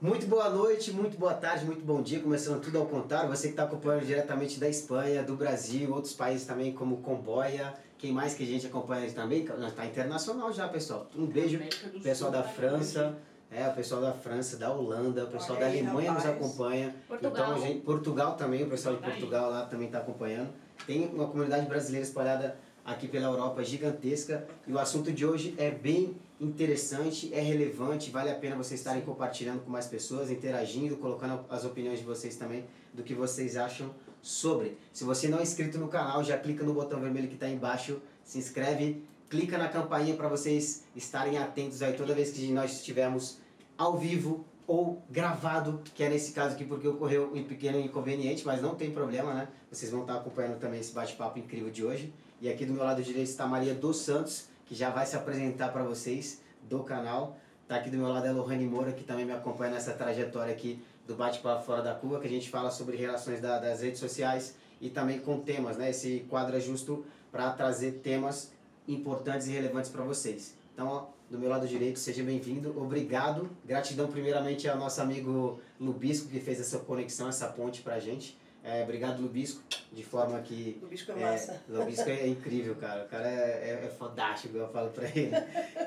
Muito boa noite, muito boa tarde, muito bom dia. Começando tudo ao contrário. Você que está acompanhando diretamente da Espanha, do Brasil, outros países também, como Comboia. Quem mais que a gente acompanha também? Está internacional já, pessoal. Um beijo, pessoal da França. É, o pessoal da França, da Holanda, o pessoal da Alemanha nos acompanha. Portugal. Então, gente, Portugal também, o pessoal de Portugal lá também está acompanhando. Tem uma comunidade brasileira espalhada aqui pela Europa gigantesca e o assunto de hoje é bem interessante, é relevante, vale a pena vocês estarem compartilhando com mais pessoas, interagindo, colocando as opiniões de vocês também do que vocês acham sobre. Se você não é inscrito no canal, já clica no botão vermelho que está embaixo, se inscreve, clica na campainha para vocês estarem atentos aí toda vez que nós estivermos ao vivo ou gravado, que é nesse caso aqui porque ocorreu um pequeno inconveniente, mas não tem problema, né? Vocês vão estar acompanhando também esse bate-papo incrível de hoje. E aqui do meu lado direito está Maria dos Santos, que já vai se apresentar para vocês do canal. Está aqui do meu lado a Lohane Moura, que também me acompanha nessa trajetória aqui do Bate-Papo Fora da Curva, que a gente fala sobre relações da, das redes sociais e também com temas, né? Esse quadro é justo para trazer temas importantes e relevantes para vocês. Então, ó, do meu lado direito, seja bem-vindo, obrigado. Gratidão primeiramente ao nosso amigo Lubisco, que fez essa conexão, essa ponte para a gente. É, obrigado, Lubisco, de forma que... Lubisco é massa. É, Lubisco é incrível, cara. O cara é, é, é fodástico, eu falo pra ele.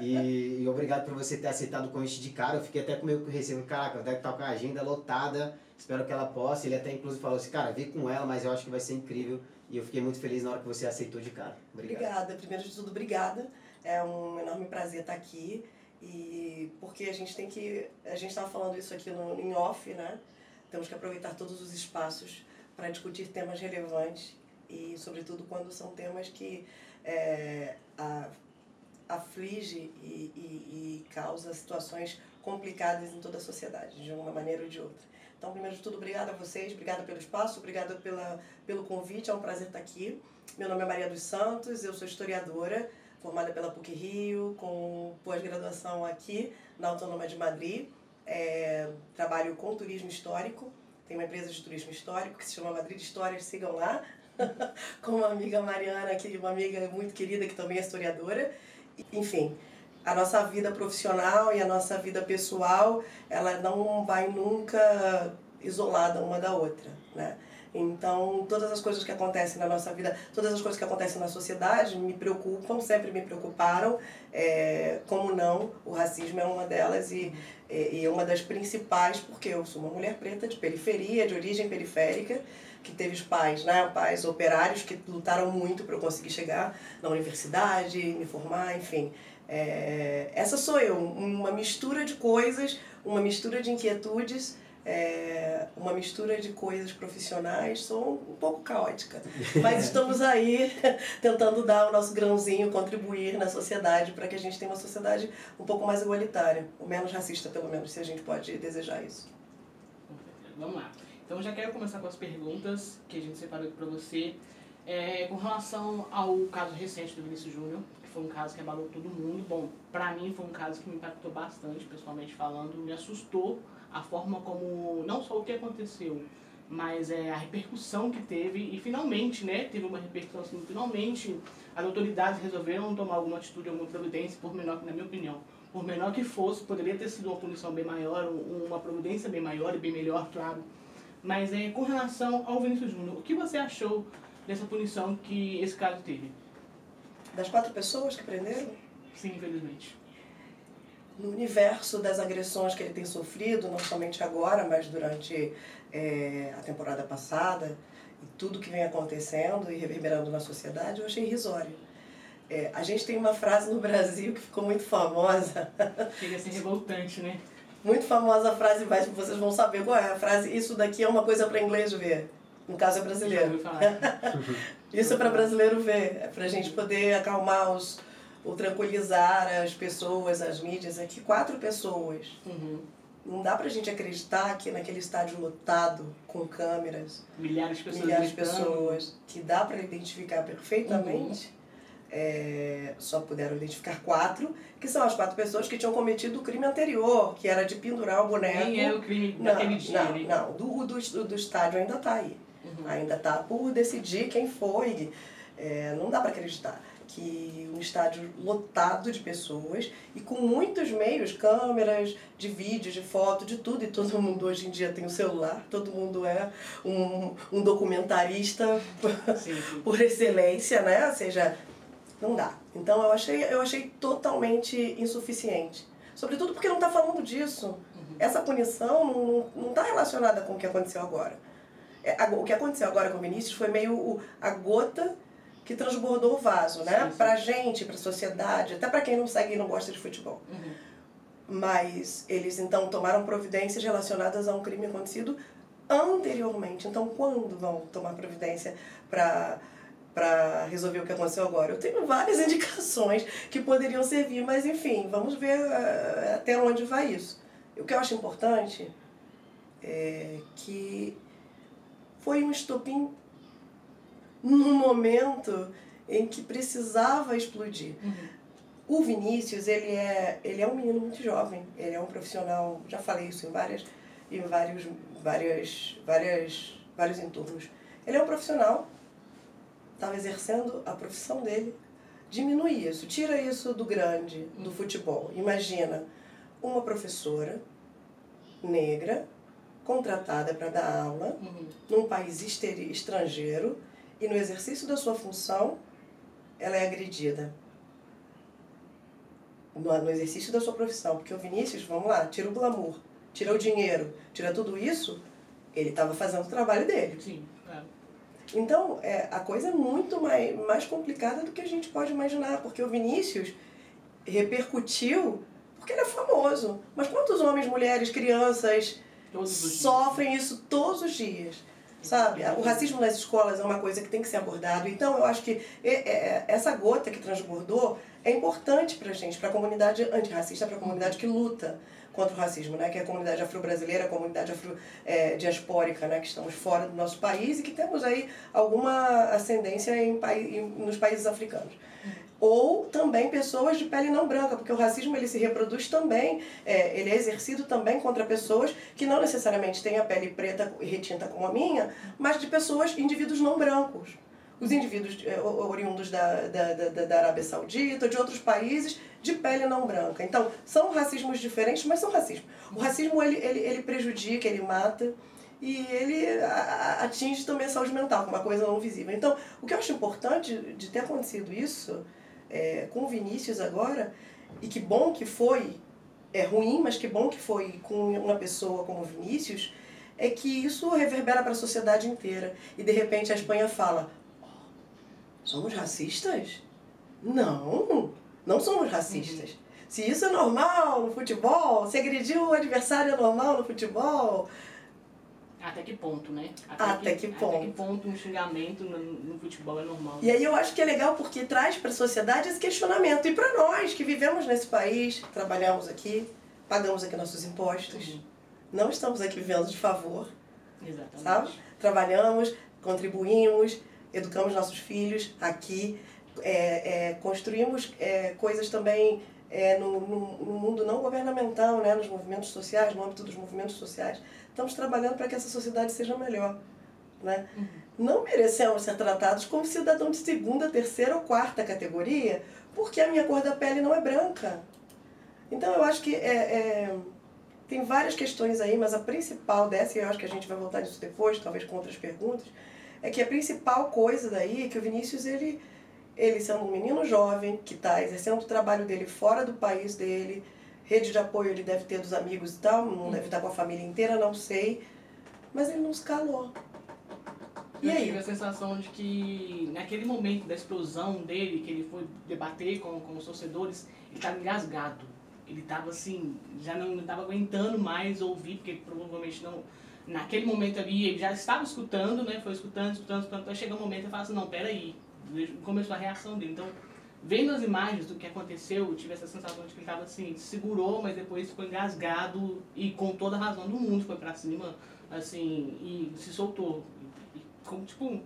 E, e, obrigado por você ter aceitado o convite de cara. Eu fiquei até com meio receio. Caraca, deve estar com a agenda lotada. Espero que ela possa. Ele até inclusive falou assim, cara, vem com ela, mas eu acho que vai ser incrível. E eu fiquei muito feliz na hora que você aceitou de cara. Obrigado. Obrigada. Primeiro de tudo, obrigada. É um enorme prazer estar aqui. E porque a gente tem que... A gente estava falando isso aqui no, em off, né? Temos que aproveitar todos os espaços para discutir temas relevantes e, sobretudo, quando são temas que é, a, aflige e, e, e causa situações complicadas em toda a sociedade, de uma maneira ou de outra. Então, primeiro de tudo, obrigada a vocês, obrigada pelo espaço, obrigada pela, pelo convite, é um prazer estar aqui. Meu nome é Maria dos Santos, eu sou historiadora, formada pela PUC Rio, com pós-graduação aqui na Autônoma de Madrid. É, trabalho com turismo histórico, tem uma empresa de turismo histórico que se chama Madrid Histórias, sigam lá. com uma amiga Mariana, que uma amiga muito querida que também é historiadora. Enfim, a nossa vida profissional e a nossa vida pessoal, ela não vai nunca isolada uma da outra, né? Então, todas as coisas que acontecem na nossa vida, todas as coisas que acontecem na sociedade me preocupam, sempre me preocuparam. É, como não, o racismo é uma delas e, e uma das principais, porque eu sou uma mulher preta de periferia, de origem periférica, que teve os pais, né, pais operários que lutaram muito para eu conseguir chegar na universidade, me formar, enfim. É, essa sou eu, uma mistura de coisas, uma mistura de inquietudes é, uma mistura de coisas profissionais, sou um pouco caótica. Mas estamos aí tentando dar o nosso grãozinho, contribuir na sociedade para que a gente tenha uma sociedade um pouco mais igualitária, ou menos racista, pelo menos, se a gente pode desejar isso. Vamos lá. Então já quero começar com as perguntas que a gente separou aqui para você. É, com relação ao caso recente do Vinícius Júnior, que foi um caso que abalou todo mundo. Bom, para mim foi um caso que me impactou bastante, pessoalmente falando, me assustou a forma como, não só o que aconteceu, mas é, a repercussão que teve e finalmente, né, teve uma repercussão assim, finalmente as autoridades resolveram tomar alguma atitude, alguma providência, por menor que, na minha opinião, por menor que fosse, poderia ter sido uma punição bem maior, uma providência bem maior e bem melhor, claro. Mas é, com relação ao Vinícius Júnior, o que você achou dessa punição que esse caso teve? Das quatro pessoas que prenderam? Sim, infelizmente no universo das agressões que ele tem sofrido, não somente agora, mas durante é, a temporada passada, e tudo que vem acontecendo e reverberando na sociedade, eu achei irrisório. É, a gente tem uma frase no Brasil que ficou muito famosa. Chega a ser revoltante, né? Muito famosa a frase, mas vocês vão saber qual é a frase. Isso daqui é uma coisa para inglês ver. No caso é brasileiro. Isso é para brasileiro ver. É para a gente poder acalmar os, ou tranquilizar as pessoas, as mídias, é que quatro pessoas. Uhum. Não dá pra gente acreditar que naquele estádio lotado, com câmeras, milhares de pessoas, milhares de pessoas que dá para identificar perfeitamente. Uhum. É, só puderam identificar quatro, que são as quatro pessoas que tinham cometido o crime anterior, que era de pendurar o boneco. Nem é o crime não, daquele dia. Não, não, do, do, do estádio ainda está aí. Uhum. Ainda está por decidir quem foi. É, não dá para acreditar. Que um estádio lotado de pessoas e com muitos meios, câmeras, de vídeo, de foto, de tudo, e todo mundo hoje em dia tem o um celular, todo mundo é um, um documentarista sim, sim. por excelência, né? Ou seja, não dá. Então eu achei, eu achei totalmente insuficiente. Sobretudo porque não está falando disso. Uhum. Essa punição não está relacionada com o que aconteceu agora. É, o que aconteceu agora com o Vinícius foi meio a gota que transbordou o vaso, né? Sim. Pra gente, pra sociedade, até para quem não segue e não gosta de futebol. Uhum. Mas eles então tomaram providências relacionadas a um crime acontecido anteriormente. Então, quando vão tomar providência para para resolver o que aconteceu agora. Eu tenho várias indicações que poderiam servir, mas enfim, vamos ver uh, até onde vai isso. O que eu acho importante é que foi um estopim num momento em que precisava explodir. Uhum. O Vinícius, ele é, ele é um menino muito jovem, ele é um profissional, já falei isso em várias em vários várias várias vários entornos. Ele é um profissional estava exercendo a profissão dele. Diminui isso, tira isso do grande, do uhum. futebol. Imagina uma professora negra contratada para dar aula uhum. num país estrangeiro e no exercício da sua função ela é agredida. No, exercício da sua profissão. Porque o Vinícius, vamos lá, tira o glamour, tira o dinheiro, tira tudo isso, ele estava fazendo o trabalho dele. Sim, é. Então, é, a coisa é muito mais, mais complicada do que a gente pode imaginar, porque o Vinícius repercutiu porque ele é famoso. Mas quantos homens, mulheres, crianças sofrem isso todos os dias? Sabe? O racismo nas escolas é uma coisa que tem que ser abordado. Então, eu acho que essa gota que transbordou é importante para a gente, para a comunidade antirracista, para a comunidade que luta contra o racismo, né? que é a comunidade afro-brasileira, a comunidade afro-diaspórica, é, né? que estamos fora do nosso país e que temos aí alguma ascendência em, nos países africanos ou também pessoas de pele não branca, porque o racismo ele se reproduz também, é, ele é exercido também contra pessoas que não necessariamente têm a pele preta e retinta como a minha, mas de pessoas, indivíduos não brancos. Os indivíduos é, oriundos da, da, da, da Arábia Saudita, de outros países, de pele não branca. Então, são racismos diferentes, mas são racismo. O racismo ele, ele, ele prejudica, ele mata e ele atinge também a saúde mental, que é uma coisa não visível. Então, o que eu acho importante de ter acontecido isso é, com o Vinícius agora, e que bom que foi, é ruim, mas que bom que foi com uma pessoa como o Vinícius, é que isso reverbera para a sociedade inteira. E de repente a Espanha fala: oh, somos racistas? Não, não somos racistas. Uhum. Se isso é normal no futebol, se agredir o adversário é normal no futebol, até que ponto, né? Até, até que, que, ponto. Até que ponto um xingamento no, no, futebol é normal. E aí eu acho que é legal porque traz para a sociedade esse questionamento. E para nós que vivemos nesse país, trabalhamos aqui, pagamos aqui nossos impostos, uhum. não estamos aqui vivendo de favor. Exatamente. Sabe? Trabalhamos, contribuímos, educamos nossos filhos aqui, é, é, construímos é, coisas também é, no, no, no, mundo não governamental, né, nos movimentos sociais, no âmbito dos movimentos sociais. Estamos trabalhando para que essa sociedade seja melhor. Né? Uhum. Não merecemos ser tratados como cidadão de segunda, terceira ou quarta categoria, porque a minha cor da pele não é branca. Então eu acho que é, é, tem várias questões aí, mas a principal dessa, e eu acho que a gente vai voltar nisso depois, talvez com outras perguntas, é que a principal coisa daí é que o Vinícius ele ele sendo um menino jovem que está exercendo o trabalho dele fora do país dele, rede de apoio ele deve ter dos amigos e tal, não deve estar com a família inteira, não sei, mas ele não se calou. E eu aí? tive a sensação de que naquele momento da explosão dele, que ele foi debater com, com os torcedores, ele estava engasgado. Ele estava assim, já não estava aguentando mais ouvir, porque provavelmente não. Naquele momento ali, ele já estava escutando, né? Foi escutando, escutando, escutando, até chegar um momento e fala assim: não, peraí, começou a reação dele. Então, vendo as imagens do que aconteceu, eu tive essa sensação de que ele estava assim, segurou, mas depois ficou engasgado e com toda a razão do mundo foi para cima, assim, e se soltou. E, como, tipo,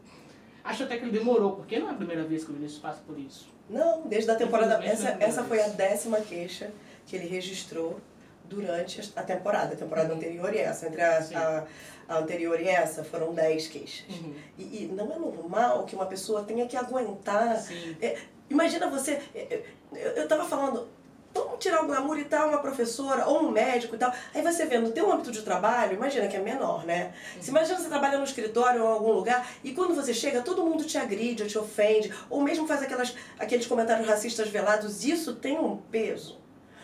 acho até que ele demorou, porque não é a primeira vez que o Vinícius passa por isso. Não, desde a temporada. Essa, é essa foi a décima queixa que ele registrou durante a temporada, a temporada uhum. anterior e essa. Entre a, a, a, anterior e essa foram 10 queixas. Uhum. E, e, não é normal que uma pessoa tenha que aguentar. É, Imagina você. Eu estava falando, vamos tirar o glamour e tal, uma professora ou um médico e tal. Aí você vê, no teu âmbito de trabalho, imagina que é menor, né? Se imagina você trabalha no escritório ou em algum lugar e quando você chega, todo mundo te agride, te ofende, ou mesmo faz aquelas, aqueles comentários racistas velados, isso tem um peso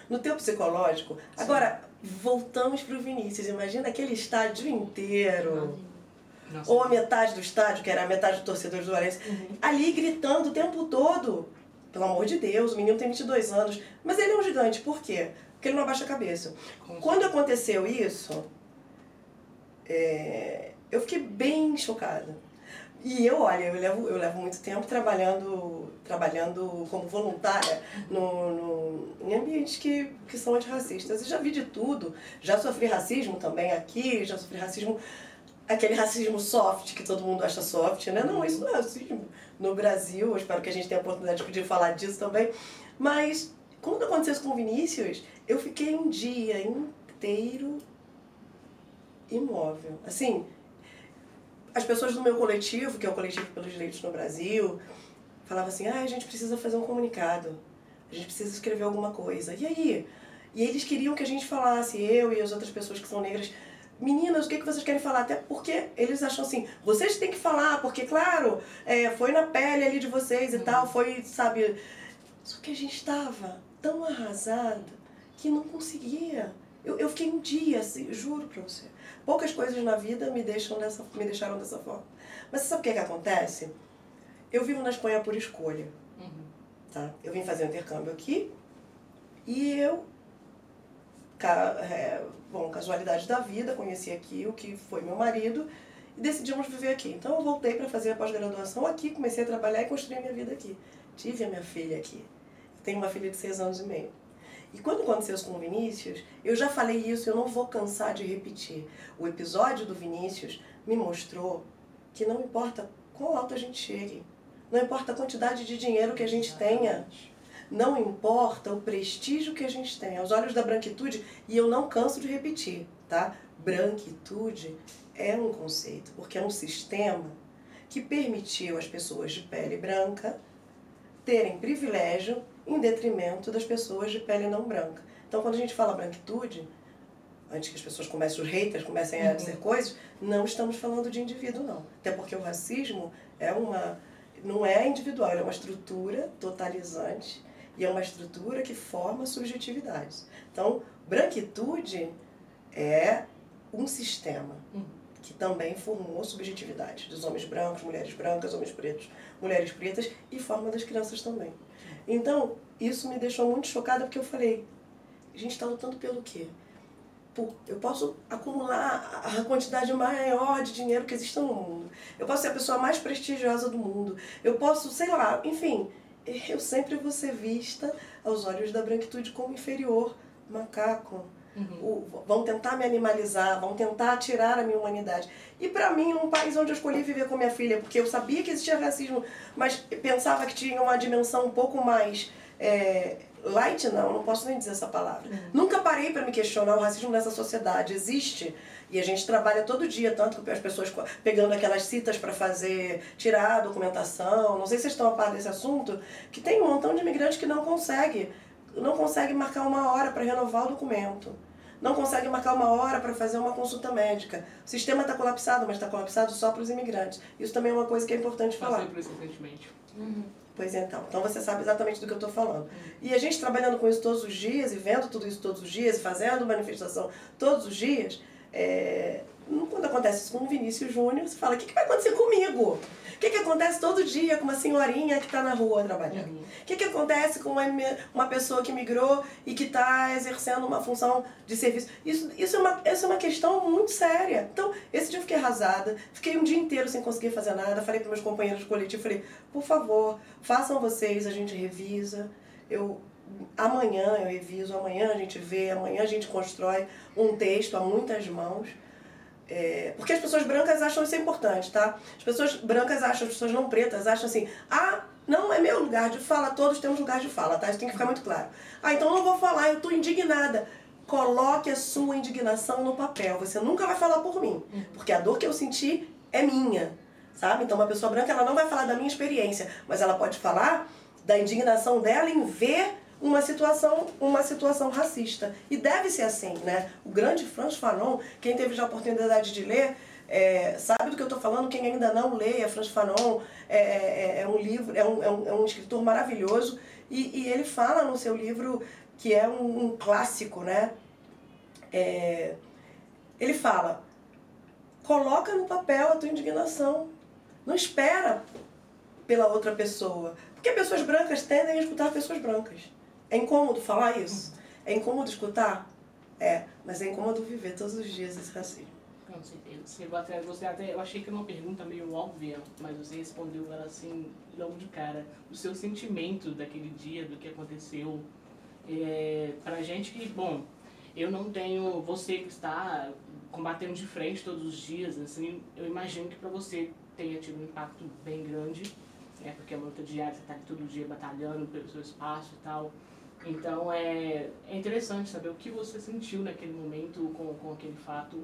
no teu psicológico. Sim. Agora, voltamos para o Vinícius. Imagina aquele estádio inteiro. Nossa. Ou a metade do estádio, que era a metade dos torcedores do Valencia, uhum. ali gritando o tempo todo. Pelo amor de Deus, o menino tem 22 anos. Mas ele é um gigante, por quê? Porque ele não abaixa a cabeça. Com Quando aconteceu isso, é, eu fiquei bem chocada. E eu, olha, eu levo, eu levo muito tempo trabalhando, trabalhando como voluntária no, no, em ambientes que, que são antirracistas. Eu já vi de tudo. Já sofri racismo também aqui, já sofri racismo, aquele racismo soft que todo mundo acha soft, né? Não, isso não é racismo no Brasil. Eu espero que a gente tenha a oportunidade de falar disso também. Mas quando aconteceu isso com o Vinícius, eu fiquei um dia inteiro imóvel. Assim, as pessoas do meu coletivo, que é o Coletivo pelos Direitos no Brasil, falavam assim: ah, a gente precisa fazer um comunicado, a gente precisa escrever alguma coisa. E aí? E eles queriam que a gente falasse, eu e as outras pessoas que são negras, meninas, o que, que vocês querem falar? Até porque eles acham assim, vocês têm que falar, porque, claro, é, foi na pele ali de vocês e uhum. tal, foi, sabe. Só que a gente estava tão arrasada que não conseguia. Eu, eu fiquei um dia, assim, juro pra você. Poucas coisas na vida me, deixam dessa, me deixaram dessa forma. Mas sabe o que, é que acontece? Eu vivo na Espanha por escolha. Uhum. Tá? Eu vim fazer um intercâmbio aqui e eu, é, bom, casualidade da vida, conheci aqui o que foi meu marido e decidimos viver aqui. Então eu voltei para fazer a pós-graduação aqui, comecei a trabalhar e construir minha vida aqui. Tive a minha filha aqui. Tenho uma filha de seis anos e meio. E quando aconteceu isso com o Vinícius, eu já falei isso, eu não vou cansar de repetir. O episódio do Vinícius me mostrou que não importa quão alto a gente chegue, não importa a quantidade de dinheiro que a gente tenha, não importa o prestígio que a gente tem. Aos olhos da branquitude, e eu não canso de repetir, tá? Branquitude é um conceito, porque é um sistema que permitiu às pessoas de pele branca terem privilégio em detrimento das pessoas de pele não branca. Então, quando a gente fala branquitude, antes que as pessoas comecem, os haters comecem a uhum. dizer coisas, não estamos falando de indivíduo, não. Até porque o racismo é uma, não é individual, é uma estrutura totalizante e é uma estrutura que forma subjetividades. Então, branquitude é um sistema uhum. que também formou subjetividade dos homens brancos, mulheres brancas, homens pretos, mulheres pretas e forma das crianças também. Então, isso me deixou muito chocada porque eu falei, a gente está lutando pelo quê? Por, eu posso acumular a quantidade maior de dinheiro que existe no mundo. Eu posso ser a pessoa mais prestigiosa do mundo. Eu posso, sei lá, enfim, eu sempre vou ser vista aos olhos da branquitude como inferior, macaco. Uhum. O, vão tentar me animalizar, vão tentar tirar a minha humanidade. E para mim, um país onde eu escolhi viver com minha filha, porque eu sabia que existia racismo, mas pensava que tinha uma dimensão um pouco mais é, light, não, não posso nem dizer essa palavra. Uhum. Nunca parei para me questionar o racismo nessa sociedade. Existe. E a gente trabalha todo dia, tanto que as pessoas pegando aquelas citas para fazer, tirar a documentação. Não sei se vocês estão a par desse assunto, que tem um montão de imigrantes que não consegue não consegue marcar uma hora para renovar o documento. Não consegue marcar uma hora para fazer uma consulta médica. O sistema está colapsado, mas está colapsado só para os imigrantes. Isso também é uma coisa que é importante falar. Passei por isso recentemente. Uhum. Pois então. Então você sabe exatamente do que eu estou falando. Uhum. E a gente trabalhando com isso todos os dias, e vendo tudo isso todos os dias, e fazendo manifestação todos os dias, é... quando acontece isso com o Vinícius Júnior, você fala, o que, que vai acontecer comigo? que, que acontece todo dia com uma senhorinha que está na rua trabalhando? O uhum. que, que acontece com uma, uma pessoa que migrou e que está exercendo uma função de serviço? Isso, isso, é uma, isso é uma questão muito séria. Então, esse dia eu fiquei arrasada, fiquei um dia inteiro sem conseguir fazer nada. Falei para meus companheiros de coletivo, falei, por favor, façam vocês, a gente revisa. Eu amanhã eu reviso, amanhã a gente vê, amanhã a gente constrói um texto a muitas mãos. É, porque as pessoas brancas acham isso importante, tá? As pessoas brancas acham, as pessoas não pretas acham assim, ah, não é meu lugar de fala, todos temos lugar de fala, tá? Isso tem que ficar muito claro. Ah, então não vou falar, eu tô indignada. Coloque a sua indignação no papel. Você nunca vai falar por mim, porque a dor que eu senti é minha, sabe? Então uma pessoa branca ela não vai falar da minha experiência, mas ela pode falar da indignação dela em ver uma situação, uma situação racista. E deve ser assim, né? O grande Franz Fanon, quem teve já a oportunidade de ler, é, sabe do que eu estou falando? Quem ainda não leia Franz Fanon, é, é, é, um livro, é um, é um, é um escritor maravilhoso e, e, ele fala no seu livro que é um, um clássico, né? É, ele fala, coloca no papel a tua indignação, não espera pela outra pessoa, porque pessoas brancas tendem a escutar pessoas brancas. É incômodo falar isso? É incômodo escutar? É, mas é incômodo viver todos os dias esse racismo. Com certeza. Você até, eu achei que era uma pergunta meio óbvia, mas você respondeu ela assim, logo de cara. O seu sentimento daquele dia, do que aconteceu. É, pra gente que, bom, eu não tenho. Você que está combatendo de frente todos os dias, assim, eu imagino que para você tenha tido um impacto bem grande, né? Porque é uma luta diária, você está todo dia batalhando pelo seu espaço e tal. Então é, é interessante saber o que você sentiu naquele momento com, com aquele fato.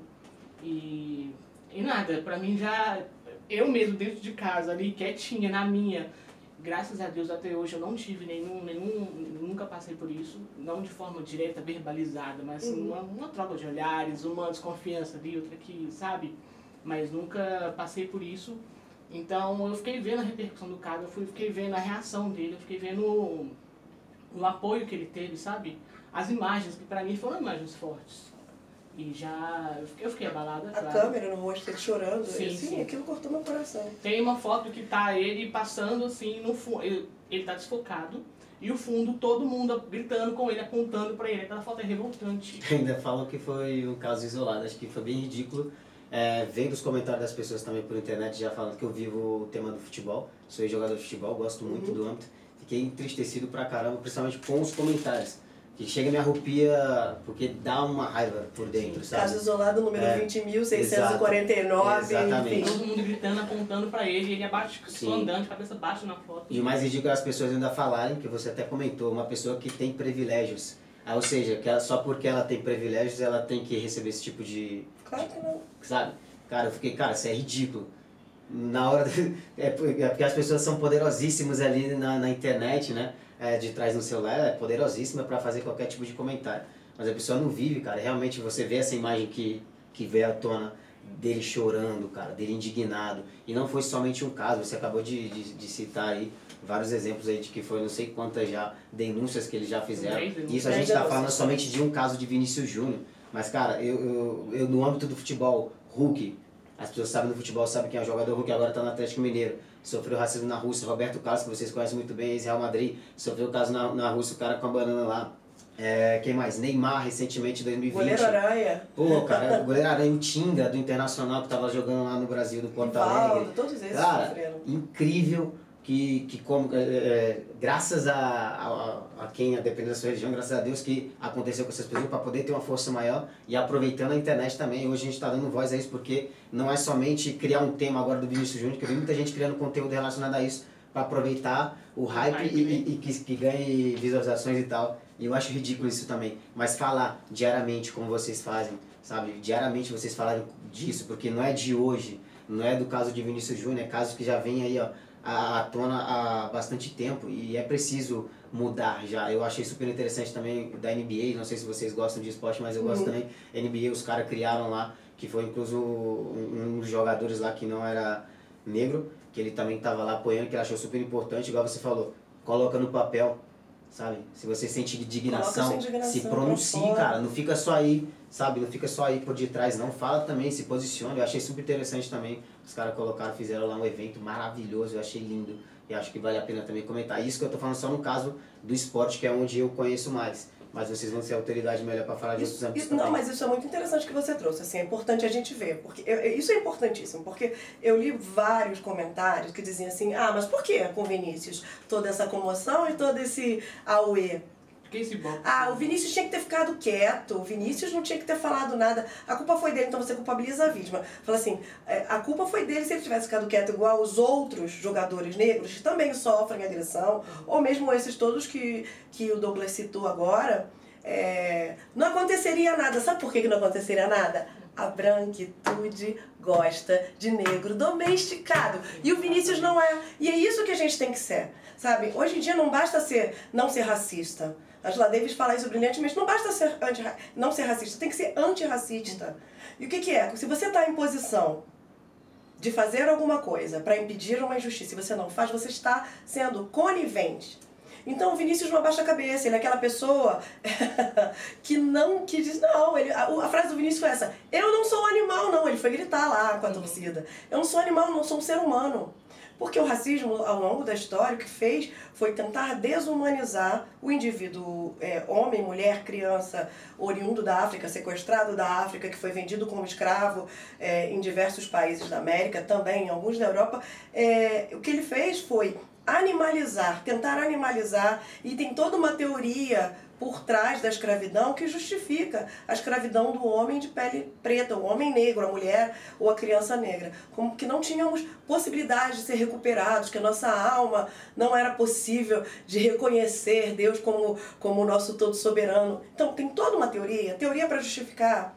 E, e nada, pra mim já. Eu mesmo dentro de casa, ali, quietinha, na minha, graças a Deus até hoje eu não tive nenhum, nenhum nunca passei por isso, não de forma direta, verbalizada, mas assim, uhum. uma, uma troca de olhares, uma desconfiança ali, outra aqui, sabe? Mas nunca passei por isso. Então eu fiquei vendo a repercussão do caso, eu fui, fiquei vendo a reação dele, eu fiquei vendo o apoio que ele teve, sabe? As imagens, que para mim foram imagens fortes. E já. Eu fiquei abalada. A claro. câmera no rosto dele chorando. Sim, sim, sim, aquilo cortou meu coração. Tem uma foto que tá ele passando assim no fundo. Ele, ele tá desfocado. E o fundo, todo mundo gritando com ele, apontando para ele. Aquela foto é revoltante. Ainda falam que foi um caso isolado. Acho que foi bem ridículo. É, vendo os comentários das pessoas também por internet já falando que eu vivo o tema do futebol. Sou jogador de futebol, gosto muito uhum. do âmbito fiquei entristecido pra caramba, principalmente com os comentários. Que chega e me arrupia, porque dá uma raiva por dentro, sabe? Caso isolado, número é, 20.649, Exatamente. Todo mundo gritando, apontando pra ele, ele abaixo, só andando, cabeça baixa na foto. E o mais ridículo é as pessoas ainda falarem, que você até comentou, uma pessoa que tem privilégios. Ah, ou seja, que ela, só porque ela tem privilégios, ela tem que receber esse tipo de... Claro que não. Sabe? Cara, eu fiquei, cara, isso é ridículo na hora de, é porque as pessoas são poderosíssimas ali na, na internet, né? É, de trás no celular, é poderosíssima para fazer qualquer tipo de comentário. Mas a pessoa não vive, cara. Realmente você vê essa imagem que, que veio à tona dele chorando, cara, dele indignado. E não foi somente um caso, você acabou de, de, de citar aí vários exemplos aí de que foi não sei quantas já denúncias que eles já fizeram. E isso a gente está falando somente de um caso de Vinícius Júnior. Mas, cara, eu, eu, eu no âmbito do futebol, Hulk, as pessoas sabem no futebol, sabem quem é o jogador que agora está no Atlético Mineiro. Sofreu racismo na Rússia, Roberto Carlos, que vocês conhecem muito bem, ex-Real Madrid. Sofreu caso na, na Rússia, o cara com a banana lá. É, quem mais? Neymar, recentemente, 2020. Goleiro Aranha. Pô, cara, o goleiro Aranha, o Tinga, do Internacional, que tava jogando lá no Brasil, do Porto Alegre. todos esses Cara, sofreram. incrível que, que como, é, é, graças a, a, a, quem, a depender da sua religião, graças a Deus que aconteceu com essas pessoas, para poder ter uma força maior e aproveitando a internet também. Hoje a gente está dando voz a isso porque não é somente criar um tema agora do Vinícius Júnior, que eu vi muita gente criando conteúdo relacionado a isso para aproveitar o hype, hype e, e, e, que, que ganhe visualizações e tal. E eu acho ridículo isso também. Mas falar diariamente como vocês fazem, sabe? Diariamente vocês falarem disso, porque não é de hoje, não é do caso de Vinícius Júnior, é caso que já vem aí, ó à tona há bastante tempo e é preciso mudar já. Eu achei super interessante também da NBA, não sei se vocês gostam de esporte, mas eu gosto uhum. também. NBA, os caras criaram lá, que foi incluso um, dos jogadores lá que não era negro, que ele também estava lá apoiando, que ele achou super importante, igual você falou, coloca no papel, sabe? Se você sente indignação, indignação se pronuncie, cara, não fica só aí, sabe? Não fica só aí por detrás, não. Fala também, se posiciona. Eu achei super interessante também os caras colocaram, fizeram lá um evento maravilhoso, eu achei lindo. E acho que vale a pena também comentar. Isso que eu tô falando só no caso do esporte, que é onde eu conheço mais. Mas vocês vão ser a autoridade melhor para falar outros âmbitos isso, Não, mas isso é muito interessante que você trouxe. Assim, é importante a gente ver. porque eu, Isso é importantíssimo, porque eu li vários comentários que diziam assim, ah, mas por que com Vinícius toda essa comoção e todo esse auê? Quem se Ah, o Vinícius tinha que ter ficado quieto, o Vinícius não tinha que ter falado nada. A culpa foi dele, então você culpabiliza a vítima. Fala assim, é, a culpa foi dele se ele tivesse ficado quieto igual os outros jogadores negros que também sofrem agressão, ou mesmo esses todos que, que o Douglas citou agora. É, não aconteceria nada. Sabe por que não aconteceria nada? A branquitude gosta de negro domesticado. E o Vinícius não é. E é isso que a gente tem que ser. Sabe? Hoje em dia não basta ser não ser racista. Angela Davis fala isso brilhantemente. Não basta ser anti, não ser racista, tem que ser antirracista. E o que, que é? Se você está em posição de fazer alguma coisa para impedir uma injustiça e você não faz, você está sendo conivente. Então o Vinícius não abaixa a cabeça, ele é aquela pessoa que não, que diz, não, ele, a, a, frase do Vinícius foi essa, eu não sou um animal não, ele foi gritar lá com a torcida, eu não sou animal, não sou um ser humano. Porque o racismo, ao longo da história, o que fez foi tentar desumanizar o indivíduo, é, homem, mulher, criança, oriundo da África, sequestrado da África, que foi vendido como escravo é, em diversos países da América, também em alguns da Europa. É, o que ele fez foi animalizar, tentar animalizar, e tem toda uma teoria por trás da escravidão que justifica a escravidão do homem de pele preta, o homem negro, a mulher ou a criança negra. Como que não tínhamos possibilidade de ser recuperados, que a nossa alma não era possível de reconhecer Deus como, como o nosso todo soberano. Então, tem toda uma teoria. Teoria para justificar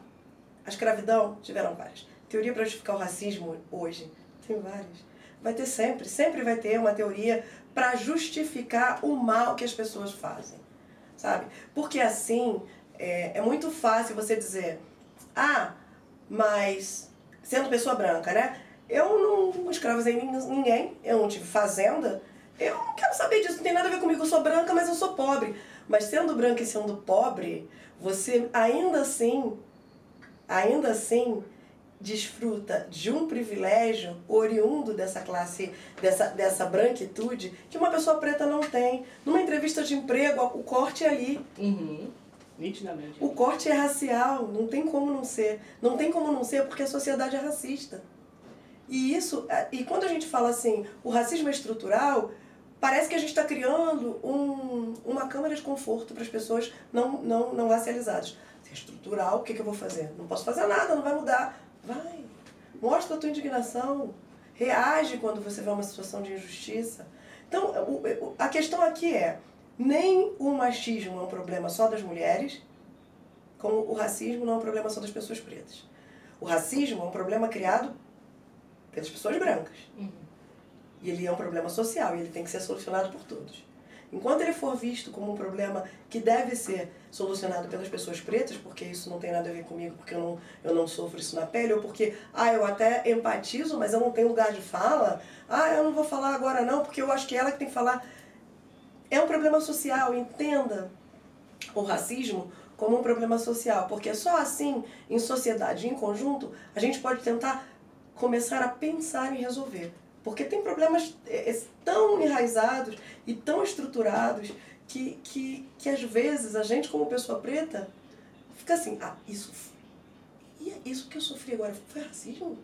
a escravidão, tiveram várias. Teoria para justificar o racismo hoje, tem várias. Vai ter sempre, sempre vai ter uma teoria para justificar o mal que as pessoas fazem sabe? Porque assim é, é muito fácil você dizer, ah, mas sendo pessoa branca, né? Eu não escravizei ninguém, eu não tive fazenda, eu não quero saber disso, não tem nada a ver comigo, eu sou branca, mas eu sou pobre. Mas sendo branca e sendo pobre, você ainda assim, ainda assim, desfruta de um privilégio oriundo dessa classe, dessa, dessa branquitude, que uma pessoa preta não tem. Numa entrevista de emprego, o corte é ali. Uhum. Nitidamente. O corte é racial, não tem como não ser. Não tem como não ser porque a sociedade é racista. E isso, é, e quando a gente fala assim, o racismo é estrutural, parece que a gente está criando um, uma câmara de conforto para as pessoas não, não, não racializadas. Se é estrutural, o que, que eu vou fazer? Não posso fazer nada, não vai mudar. Vai. Mostra a tua indignação. Reage quando você vê uma situação de injustiça. Então, a questão aqui é: nem o machismo é um problema só das mulheres, como o racismo não é um problema só das pessoas pretas. O racismo é um problema criado pelas pessoas brancas. Uhum. E ele é um problema social e ele tem que ser solucionado por todos. Enquanto ele for visto como um problema que deve ser solucionado pelas pessoas pretas, porque isso não tem nada a ver comigo, porque eu não, eu não sofro isso na pele, ou porque, ah, eu até empatizo, mas eu não tenho lugar de fala, ah, eu não vou falar agora não, porque eu acho que é ela que tem que falar. É um problema social, entenda o racismo como um problema social, porque só assim, em sociedade, em conjunto, a gente pode tentar começar a pensar em resolver. Porque tem problemas é, é, tão enraizados e tão estruturados que, que, que às vezes a gente, como pessoa preta, fica assim, ah, isso. E é isso que eu sofri agora foi racismo?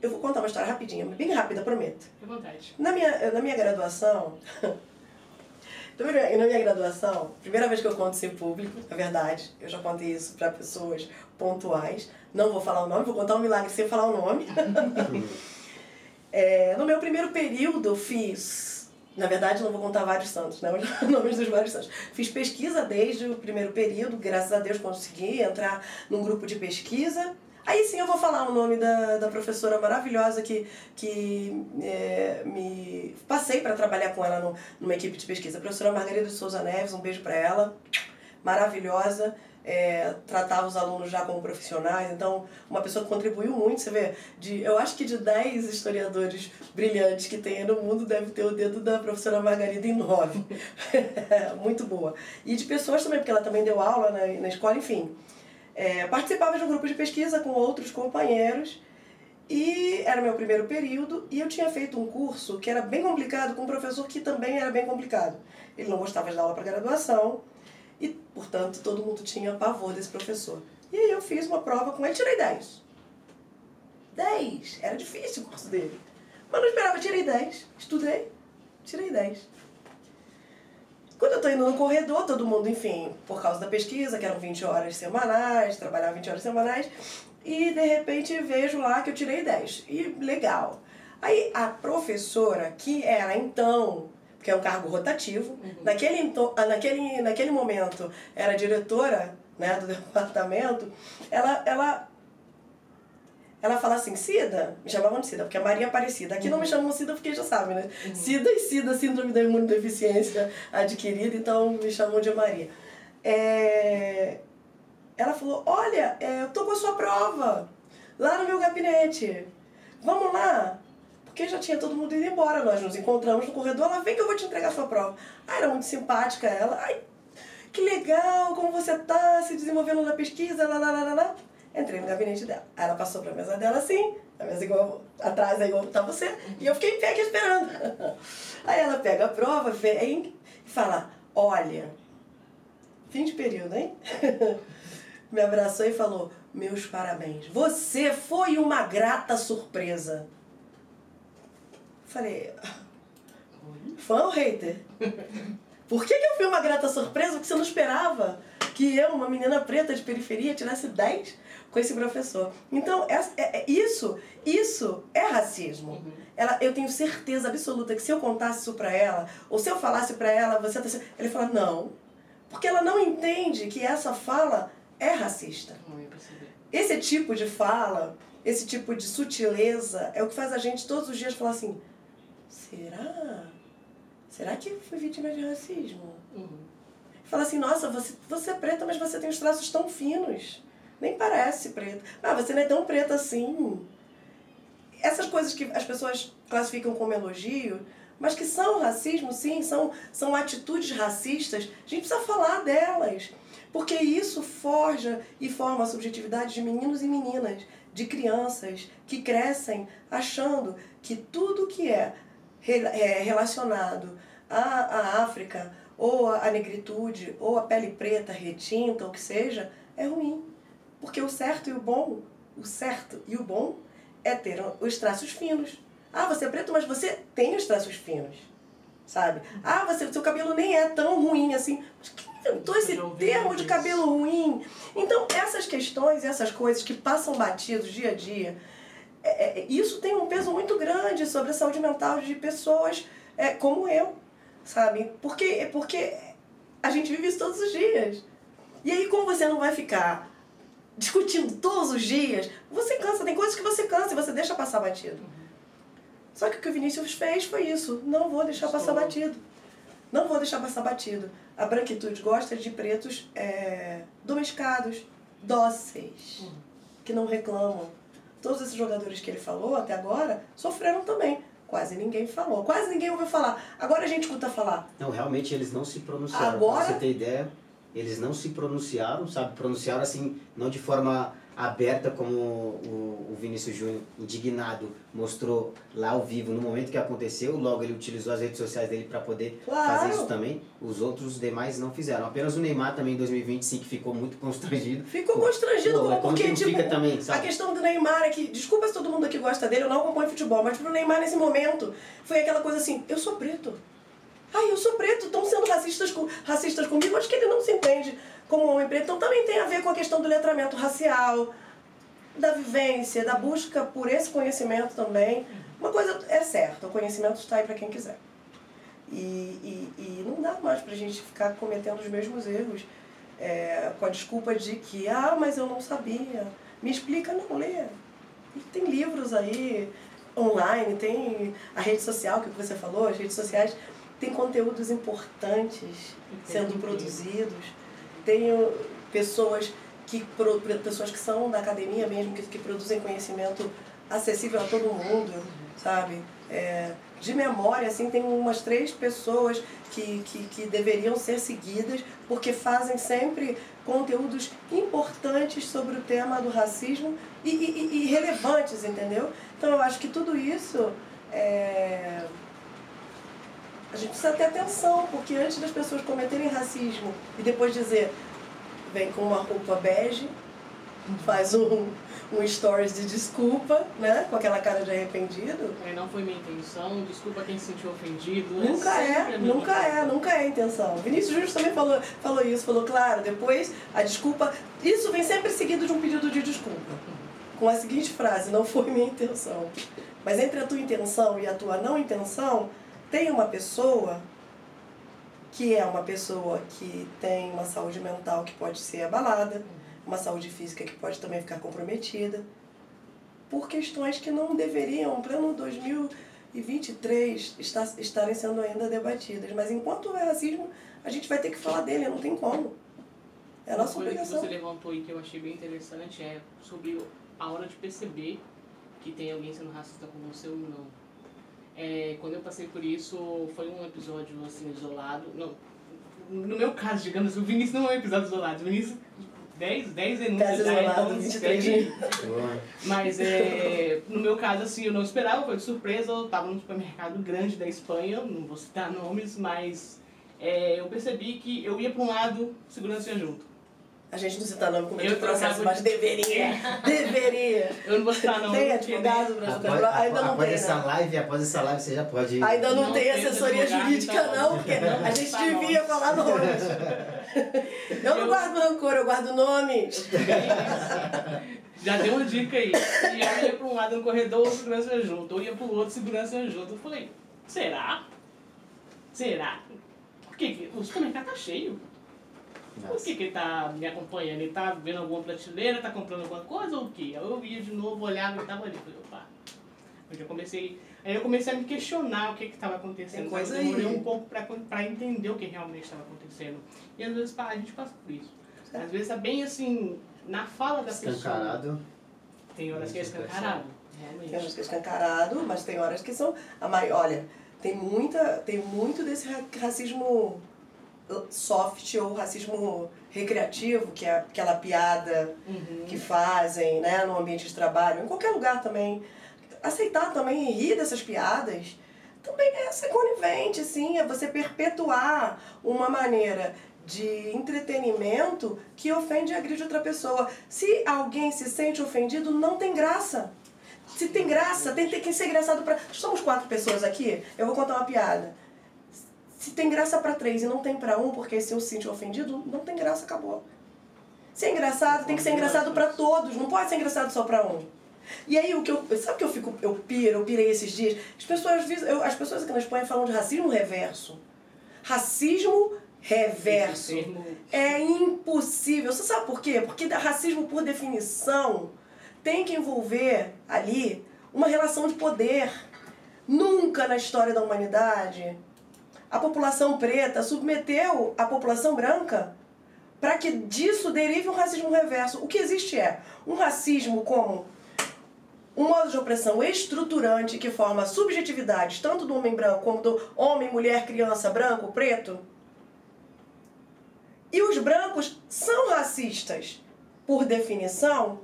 Eu vou contar uma história rapidinha, bem rápida, prometo. Fique vontade. Na minha, na minha graduação. na minha graduação, primeira vez que eu conto isso em público, é verdade, eu já contei isso para pessoas pontuais. Não vou falar o nome, vou contar um milagre sem falar o nome. É, no meu primeiro período, eu fiz. Na verdade, não vou contar vários santos, né? Os nomes dos vários santos. Fiz pesquisa desde o primeiro período, graças a Deus consegui entrar num grupo de pesquisa. Aí sim eu vou falar o nome da, da professora maravilhosa que, que é, me passei para trabalhar com ela no, numa equipe de pesquisa. A professora Margarida de Souza Neves, um beijo para ela. Maravilhosa é, tratava os alunos já como profissionais, então uma pessoa que contribuiu muito, você vê, de, eu acho que de 10 historiadores brilhantes que tem no mundo, deve ter o dedo da professora Margarida em 9. muito boa. E de pessoas também, porque ela também deu aula na, na escola, enfim. É, participava de um grupo de pesquisa com outros companheiros, e era meu primeiro período, e eu tinha feito um curso que era bem complicado com um professor que também era bem complicado. Ele não gostava de dar aula para graduação, e, portanto, todo mundo tinha pavor desse professor. E aí eu fiz uma prova com ele, tirei 10. 10! Era difícil o curso dele. Mas não esperava, tirei 10. Estudei, tirei 10. Quando eu tô indo no corredor, todo mundo, enfim, por causa da pesquisa, que eram 20 horas semanais, trabalhava 20 horas semanais, e de repente vejo lá que eu tirei 10. E legal. Aí a professora, que era então que é um cargo rotativo. Uhum. Naquele, naquele, naquele momento era diretora né, do departamento, ela, ela, ela fala assim, Cida, me chamavam de Cida, porque a Maria é Aparecida. Aqui não me chamam Cida porque já sabem, né? Cida e Cida, síndrome da imunodeficiência adquirida, então me chamam de Maria. É, ela falou, olha, é, eu tô com a sua prova lá no meu gabinete. Vamos lá? Porque já tinha todo mundo indo embora. Nós nos encontramos no corredor. Ela vem que eu vou te entregar a sua prova. Ah, era muito simpática ela. Ai, que legal, como você tá se desenvolvendo na pesquisa, lá, lá, lá, lá. Entrei no gabinete dela. Aí ela passou pra mesa dela assim, a mesa igual, atrás aí igual tá você, e eu fiquei em pé aqui esperando. Aí ela pega a prova, vem e fala, olha, fim de período, hein? Me abraçou e falou, meus parabéns. Você foi uma grata surpresa. Falei, fã ou hater? Por que, que eu fui uma grata surpresa? Porque você não esperava que eu, uma menina preta de periferia, tirasse 10 com esse professor. Então, é, é, isso, isso é racismo. Uhum. Ela, eu tenho certeza absoluta que se eu contasse isso pra ela, ou se eu falasse pra ela, você tá... Ele fala, não. Porque ela não entende que essa fala é racista. Esse tipo de fala, esse tipo de sutileza, é o que faz a gente todos os dias falar assim, será? Será que fui vítima de racismo? Uhum. Fala assim, nossa, você, você é preta, mas você tem os traços tão finos. Nem parece preta. Ah, você não é tão preta assim. Essas coisas que as pessoas classificam como elogio, mas que são racismo, sim, são, são atitudes racistas, a gente precisa falar delas. Porque isso forja e forma a subjetividade de meninos e meninas, de crianças que crescem achando que tudo que é relacionado à, à África, ou à negritude, ou à pele preta, retinta, ou o que seja, é ruim. Porque o certo e o bom, o certo e o bom é ter os traços finos. Ah, você é preto, mas você tem os traços finos. Sabe? Ah, você, seu cabelo nem é tão ruim assim. Mas quem inventou esse termo de cabelo ruim? Então, essas questões, essas coisas que passam batidos dia a dia, é, é, isso tem um peso muito grande sobre a saúde mental de pessoas é, como eu, sabe? Porque, porque a gente vive isso todos os dias. E aí, como você não vai ficar discutindo todos os dias, você cansa. Tem coisas que você cansa e você deixa passar batido. Só que o que o Vinícius fez foi isso. Não vou deixar passar batido. Não vou deixar passar batido. A branquitude gosta de pretos é, domesticados, dóceis, uhum. que não reclamam. Todos esses jogadores que ele falou até agora sofreram também. Quase ninguém falou. Quase ninguém ouviu falar. Agora a gente escuta falar. Não, realmente eles não se pronunciaram. Agora... Pra você ter ideia, eles não se pronunciaram, sabe? Pronunciaram assim, não de forma aberta como o, o Vinícius Júnior, indignado, mostrou lá ao vivo no momento que aconteceu. Logo ele utilizou as redes sociais dele para poder claro. fazer isso também. Os outros os demais não fizeram. Apenas o Neymar também em 2020 sim que ficou muito constrangido. Ficou constrangido, Pô, porque que tipo, também, a questão do Neymar é que, desculpa se todo mundo aqui gosta dele, eu não acompanho futebol, mas pro Neymar nesse momento foi aquela coisa assim, eu sou preto. Ai, eu sou preto, estão sendo racistas, com, racistas comigo, acho que ele não se entende como homem preto. Então também tem a ver com a questão do letramento racial, da vivência, da busca por esse conhecimento também. Uma coisa é certa, o conhecimento está aí para quem quiser. E, e, e não dá mais para a gente ficar cometendo os mesmos erros é, com a desculpa de que, ah, mas eu não sabia. Me explica, não, lê. Tem livros aí online, tem a rede social que você falou, as redes sociais, tem conteúdos importantes sendo produzidos, tem pessoas que pessoas que são da academia mesmo, que, que produzem conhecimento acessível a todo mundo, sabe? É, de memória, assim, tem umas três pessoas que, que, que deveriam ser seguidas, porque fazem sempre conteúdos importantes sobre o tema do racismo e, e, e relevantes, entendeu? Então eu acho que tudo isso é... a gente precisa ter atenção, porque antes das pessoas cometerem racismo e depois dizer vem com uma roupa bege, faz um, um stories de desculpa, né? Com aquela cara de arrependido. É, não foi minha intenção, desculpa quem se sentiu ofendido. Nunca é, é nunca é, nunca é a intenção. Vinícius Júnior também falou, falou isso, falou, claro, depois a desculpa. Isso vem sempre seguido de um pedido de desculpa. Com a seguinte frase, não foi minha intenção. Mas entre a tua intenção e a tua não intenção, tem uma pessoa que é uma pessoa que tem uma saúde mental que pode ser abalada, uma saúde física que pode também ficar comprometida, por questões que não deveriam, em pleno 2023, estar, estarem sendo ainda debatidas. Mas enquanto houver racismo, a gente vai ter que falar dele, não tem como. É a nossa Uma coisa obrigação. que você levantou aí que eu achei bem interessante é sobre a hora de perceber que tem alguém sendo racista com você ou não. É, quando eu passei por isso, foi um episódio assim, isolado. Não, no meu caso, digamos, o Vinícius não é um episódio isolado. O Vinícius, 10, 10 denúncias já, então 23 27 Boa. Mas é, no meu caso, assim, eu não esperava, foi de surpresa. Eu tava num supermercado grande da Espanha, não vou citar nomes, mas é, eu percebi que eu ia para um lado, segurança ia junto. A gente não cita nome com medo Eu de processo, mas de- deveria. Deveria. Eu não vou citar não. Tem advogado Após, ajudar? Ainda não após tem, essa né? live, após essa live você já pode. Ainda não, Não tem assessoria jurídica, então. não, porque Não a gente tá devia bom. falar nomes. Eu não Eu- guardo rancor, eu guardo nomes. Já deu uma dica aí. E aí eu ia pra um lado no corredor, o segurança junto. Ou ia pro outro, segurança junto. Eu falei, será? Será? Por que que- o supermercado tá cheio? Por Nossa. que, que ele tá me acompanhando? Ele tá vendo alguma prateleira, tá comprando alguma coisa ou o quê? Aí eu ia de novo, olhava e tava ali. Falei, opa. Eu já comecei. Aí eu comecei a me questionar o que que estava acontecendo. Tem coisa eu demorei aí. um pouco pra, pra entender o que realmente estava acontecendo. E às vezes a gente passa por isso. Às vezes é bem assim, na fala da pessoa. Escancarado. Tem horas que é escancarado. Tem Realmente. horas que é escancarado, mas tem horas que são. A maior, olha, tem, muita, tem muito desse ra- racismo soft ou racismo recreativo, que é aquela piada Uhum. que fazem né, no ambiente de trabalho, em qualquer lugar também. Aceitar também e rir dessas piadas também é ser conivente, assim, é você perpetuar uma maneira de entretenimento que ofende e agride outra pessoa. Se alguém se sente ofendido, não tem graça. Se tem graça, tem, tem que ser engraçado para. Somos quatro pessoas aqui, eu vou contar uma piada. Se tem graça para três e não tem para um, porque se se sente ofendido, não tem graça, acabou. Se é engraçado, tem que ser engraçado para todos, não pode ser engraçado só para um. E aí o que eu. Sabe o que eu fico. Eu piro, eu pirei esses dias? As pessoas, eu- as pessoas aqui na Espanha falam de racismo reverso. Racismo reverso. É impossível. Você sabe por quê? Porque racismo, por definição, tem que envolver ali uma relação de poder. Nunca na história da humanidade a população preta submeteu a população branca para que disso derive um racismo reverso. O que existe é um racismo como um modo de opressão estruturante que forma subjetividades tanto do homem branco como do homem, mulher, criança, branco, preto. E os brancos são racistas, por definição,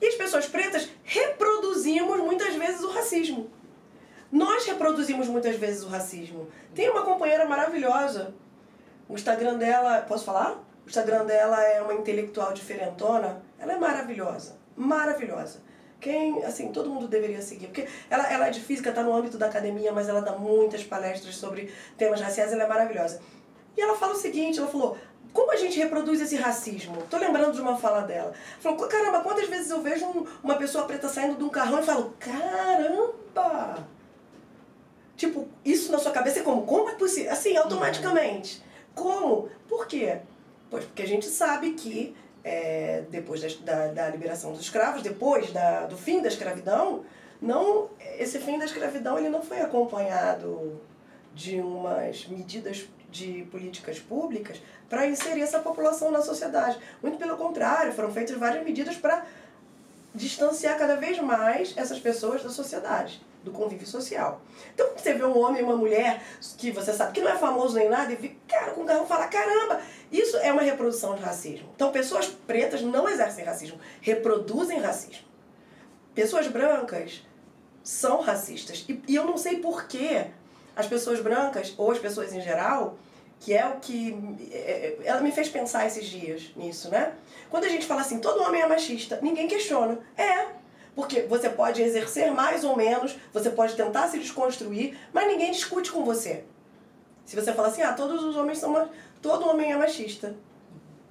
e as pessoas pretas reproduzimos muitas vezes o racismo. Nós reproduzimos muitas vezes o racismo. Tem uma companheira maravilhosa. O Instagram dela, posso falar? O Instagram dela é uma intelectual diferentona. Ela é maravilhosa. Maravilhosa. Quem, assim, todo mundo deveria seguir. Porque ela, ela é de física, está no âmbito da academia, mas ela dá muitas palestras sobre temas raciais, ela é maravilhosa. E ela fala o seguinte, ela falou, como a gente reproduz esse racismo? Tô lembrando de uma fala dela. Falou, caramba, quantas vezes eu vejo um- uma pessoa preta saindo de um carrão e falo, caramba! Tipo, isso na sua cabeça é como? Como é possível? Assim, automaticamente. Como? Por quê? Pois porque a gente sabe que é, depois das- da, da liberação dos escravos, depois da, do fim da escravidão, não, esse fim da escravidão ele não foi acompanhado de umas medidas de políticas públicas para inserir essa população na sociedade. Muito pelo contrário, foram feitas várias medidas para distanciar cada vez mais essas pessoas da sociedade, do convívio social. Então, você vê um homem e uma mulher que você sabe que não é famoso nem nada, e vê, cara, com carro fala, caramba, isso é uma reprodução de racismo. Então, pessoas pretas não exercem racismo, reproduzem racismo. Pessoas brancas são racistas. E, e eu não sei por que as pessoas brancas, ou as pessoas em geral, que é o que. é, é, Ela me fez pensar esses dias nisso, né? Quando a gente fala assim, todo homem é machista, ninguém questiona. É. Porque você pode exercer mais ou menos, você pode tentar se desconstruir, mas ninguém discute com você. Se você fala assim, ah, todos os homens são. Todo homem é machista.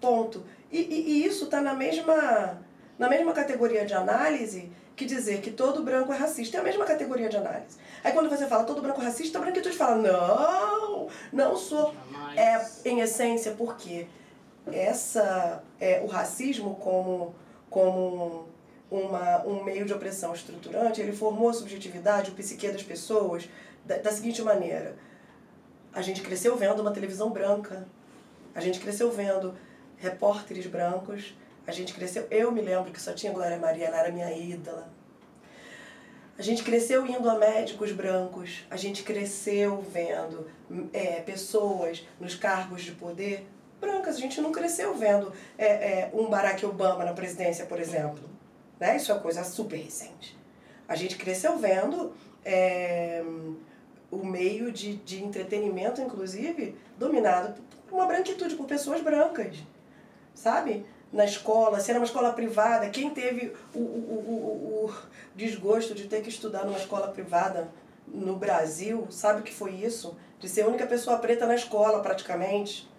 Ponto. E, e, e isso está na mesma, na mesma categoria de análise que dizer que todo branco é racista. É a mesma categoria de análise. Aí quando você fala todo branco é racista, a branquitude fala, não, não sou. É, em essência, porque essa, é, o racismo como, como uma, um meio de opressão estruturante, ele formou a subjetividade, o psique das pessoas da, da seguinte maneira. A gente cresceu vendo uma televisão branca, a gente cresceu vendo repórteres brancos, a gente cresceu. Eu me lembro que só tinha Glória Maria, ela era minha ídola. A gente cresceu indo a médicos brancos, a gente cresceu vendo é, pessoas nos cargos de poder brancas. A gente não cresceu vendo é, é, um Barack Obama na presidência, por exemplo. Né? Isso é coisa super recente. A gente cresceu vendo é, o meio de, de entretenimento, inclusive, dominado por uma branquitude, por pessoas brancas, sabe? Na escola, se era uma escola privada, quem teve o, o, o, o desgosto de ter que estudar numa escola privada no Brasil, sabe o que foi isso? De ser a única pessoa preta na escola, praticamente,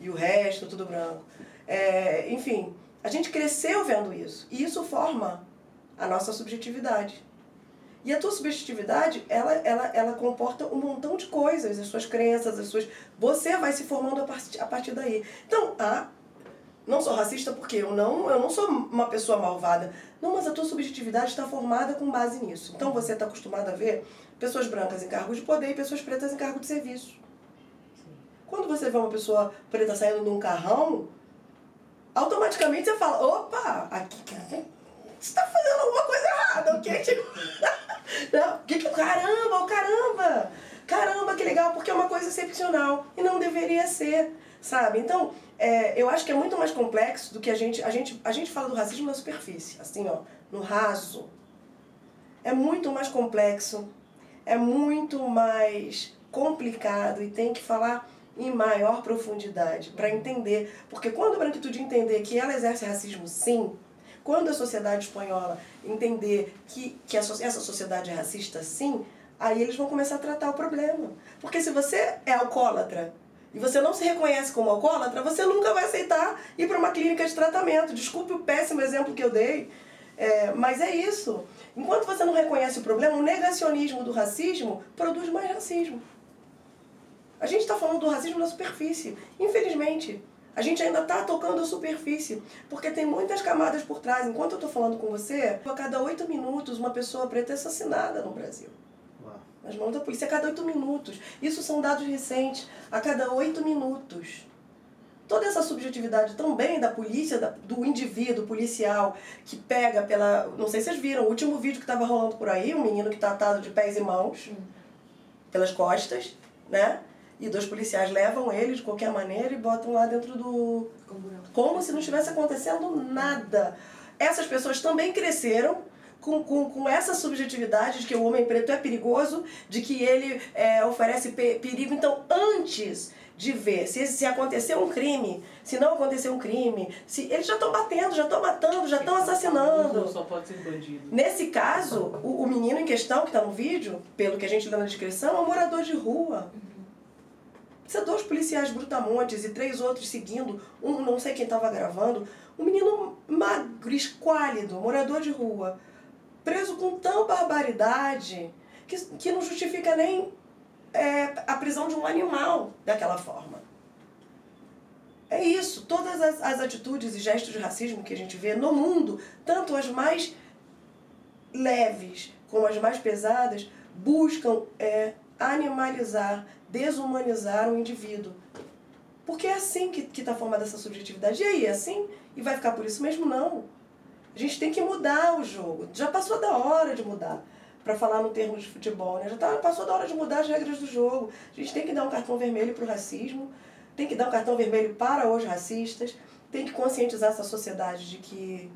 e o resto tudo branco. É, enfim, a gente cresceu vendo isso, e isso forma a nossa subjetividade. E a tua subjetividade, ela, ela, ela comporta um montão de coisas, as suas crenças, as suas. Você vai se formando a partir, a partir daí. Então, ah, não sou racista porque eu não, eu não sou uma pessoa malvada. Não, mas a tua subjetividade está formada com base nisso. Então você está acostumado a ver pessoas brancas em cargos de poder e pessoas pretas em cargo de serviço. Quando você vê uma pessoa preta saindo de um carrão, automaticamente você fala, opa, aqui você está fazendo alguma coisa errada, ok? Tipo, não, que que, caramba, oh, caramba, caramba, que legal, porque é uma coisa excepcional e não deveria ser, sabe? Então, é, eu acho que é muito mais complexo do que a gente, a gente, a gente fala do racismo na superfície, assim, ó, no raso. É muito mais complexo, é muito mais complicado e tem que falar em maior profundidade para entender, porque quando a branquitude entender que ela exerce racismo sim, quando a sociedade espanhola entender que, que essa sociedade é racista sim, aí eles vão começar a tratar o problema. Porque se você é alcoólatra e você não se reconhece como alcoólatra, você nunca vai aceitar ir para uma clínica de tratamento. Desculpe o péssimo exemplo que eu dei, é, mas é isso. Enquanto você não reconhece o problema, o negacionismo do racismo produz mais racismo. A gente está falando do racismo na superfície, infelizmente. A gente ainda está tocando a superfície, porque tem muitas camadas por trás. Enquanto eu estou falando com você, a cada oito minutos uma pessoa preta é assassinada no Brasil. Nas mãos da polícia, a cada oito minutos. Isso são dados recentes. A cada oito minutos. Toda essa subjetividade também da polícia, da, do indivíduo policial que pega pela. Não sei se vocês viram, o último vídeo que estava rolando por aí, um menino que está atado de pés e mãos pelas costas, né? E dois policiais levam ele de qualquer maneira e botam lá dentro do. Como se não estivesse acontecendo nada. Essas pessoas também cresceram com, com, com essa subjetividade de que o homem preto é perigoso, de que ele é, oferece perigo. Então, antes de ver se, se aconteceu um crime, se não aconteceu um crime, se eles já estão batendo, já estão matando, já estão assassinando. Só pode ser bandido. Nesse caso, o, o menino em questão que está no vídeo, pelo que a gente lê na descrição, é um morador de rua. Precisa dois policiais brutamontes e três outros seguindo, um não sei quem estava gravando. Um menino magro, esquálido, morador de rua, preso com tão barbaridade que, que não justifica nem é, a prisão de um animal daquela forma. É isso. Todas as, as atitudes e gestos de racismo que a gente vê no mundo, tanto as mais leves como as mais pesadas, buscam é, animalizar, desumanizar o indivíduo. Porque é assim que está formada essa subjetividade. E aí, é assim? E vai ficar por isso mesmo? Não. A gente tem que mudar o jogo. Já passou da hora de mudar. Para falar no termo de futebol, né? Já tá, passou da hora de mudar as regras do jogo. A gente tem que dar um cartão vermelho para o racismo, tem que dar um cartão vermelho para os racistas, tem que conscientizar essa sociedade de que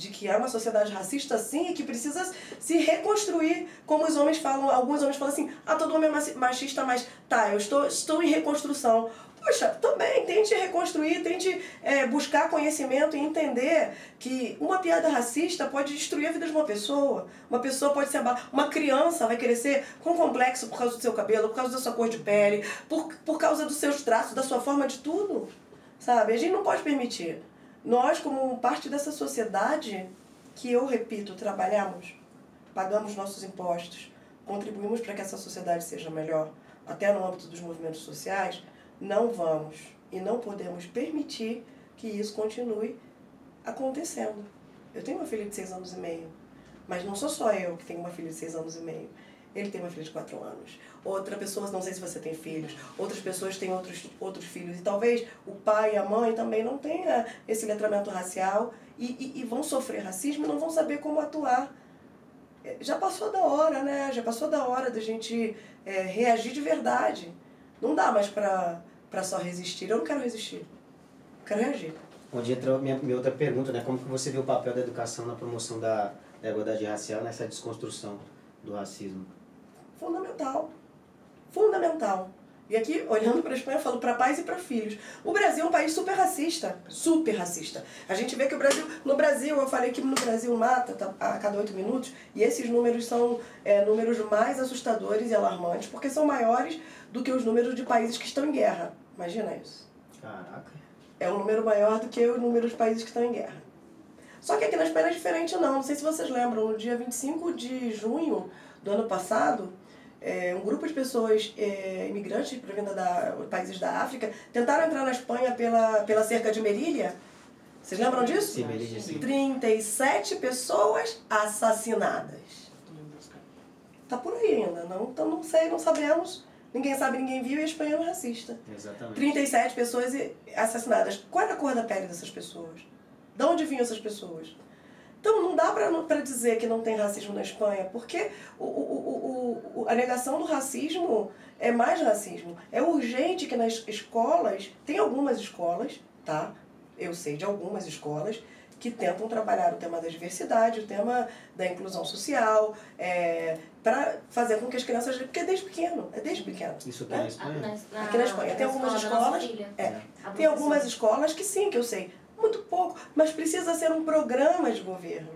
de que é uma sociedade racista sim e que precisa se reconstruir, como os homens falam, alguns homens falam assim, ah, todo homem é machista, mas tá, eu estou, estou em reconstrução. Poxa, também tente reconstruir, tente é, buscar conhecimento e entender que uma piada racista pode destruir a vida de uma pessoa. Uma pessoa pode ser abalada. Uma criança vai crescer com complexo por causa do seu cabelo, por causa da sua cor de pele, por, por causa dos seus traços, da sua forma de tudo. Sabe? A gente não pode permitir. Nós, como parte dessa sociedade que eu repito, trabalhamos pagamos nossos impostos, contribuímos para que essa sociedade seja melhor, até no âmbito dos movimentos sociais, não vamos e não podemos permitir que isso continue acontecendo. Eu tenho uma filha de seis anos e meio, mas não sou só eu que tenho uma filha de seis anos e meio. Ele tem uma filha de quatro anos. Outra pessoa, não sei se você tem filhos, outras pessoas têm outros, outros filhos. E talvez o pai e a mãe também não tenham esse letramento racial e, e, e vão sofrer racismo e não vão saber como atuar. É, já passou da hora, né? Já passou da hora da gente é, reagir de verdade. Não dá mais pra só resistir. Eu não quero resistir. Eu quero reagir. Onde entra minha, minha outra pergunta, né? Como que você vê o papel da educação na promoção da, da igualdade racial nessa desconstrução do racismo? Fundamental. Fundamental. E aqui, olhando para a Espanha, eu falo para pais e para filhos. O Brasil é um país super racista. Super racista. A gente vê que o Brasil. No Brasil, eu falei que no Brasil mata tá, a cada oito minutos, e esses números são é, números mais assustadores e alarmantes, porque são maiores do que os números de países que estão em guerra. Imagina isso. Caraca. É um número maior do que o número de países que estão em guerra. Só que aqui na Espanha é diferente, não. Não sei se vocês lembram, no dia 25 de junho do ano passado, é, um grupo de pessoas é, imigrantes provenientes da países da África tentaram entrar na Espanha pela, pela cerca de Merilha. Vocês lembram disso? Sim, Merilha, sim. 37 pessoas assassinadas. Tá por aí ainda. Não, então não sei, não sabemos. Ninguém sabe, ninguém viu e a Espanha é racista. Exatamente. 37 pessoas assassinadas. Qual era a cor da pele dessas pessoas? De onde vinham essas pessoas? Então não dá para dizer que não tem racismo na Espanha, porque o, o, o, o, a negação do racismo é mais racismo. É urgente que nas escolas, tem algumas escolas, tá? Eu sei de algumas escolas que tentam trabalhar o tema da diversidade, o tema da inclusão social, é, para fazer com que as crianças. Porque é desde pequeno, é desde pequeno. Isso aqui né? na Espanha? Aqui na Espanha. Tem algumas escolas. É, tem algumas escolas que sim, que eu sei muito pouco, mas precisa ser um programa de governo.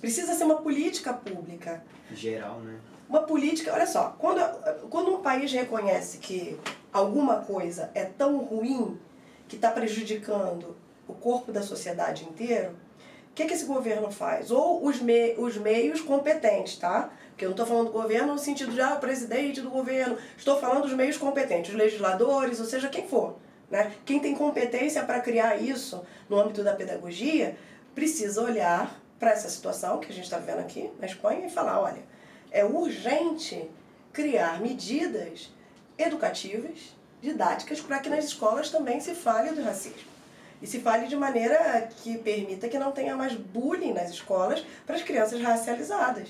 Precisa ser uma política pública. Geral, né? Uma política, olha só, quando, quando um país reconhece que alguma coisa é tão ruim que está prejudicando o corpo da sociedade inteiro, o que, que esse governo faz? Ou os, me, os meios competentes, tá? Porque eu não estou falando do governo no sentido de, ah, presidente do governo. Estou falando dos meios competentes, os legisladores, ou seja, quem for. Né? Quem tem competência para criar isso no âmbito da pedagogia precisa olhar para essa situação que a gente está vivendo aqui na Espanha e falar: olha, é urgente criar medidas educativas, didáticas, para que nas escolas também se fale do racismo. E se fale de maneira que permita que não tenha mais bullying nas escolas para as crianças racializadas.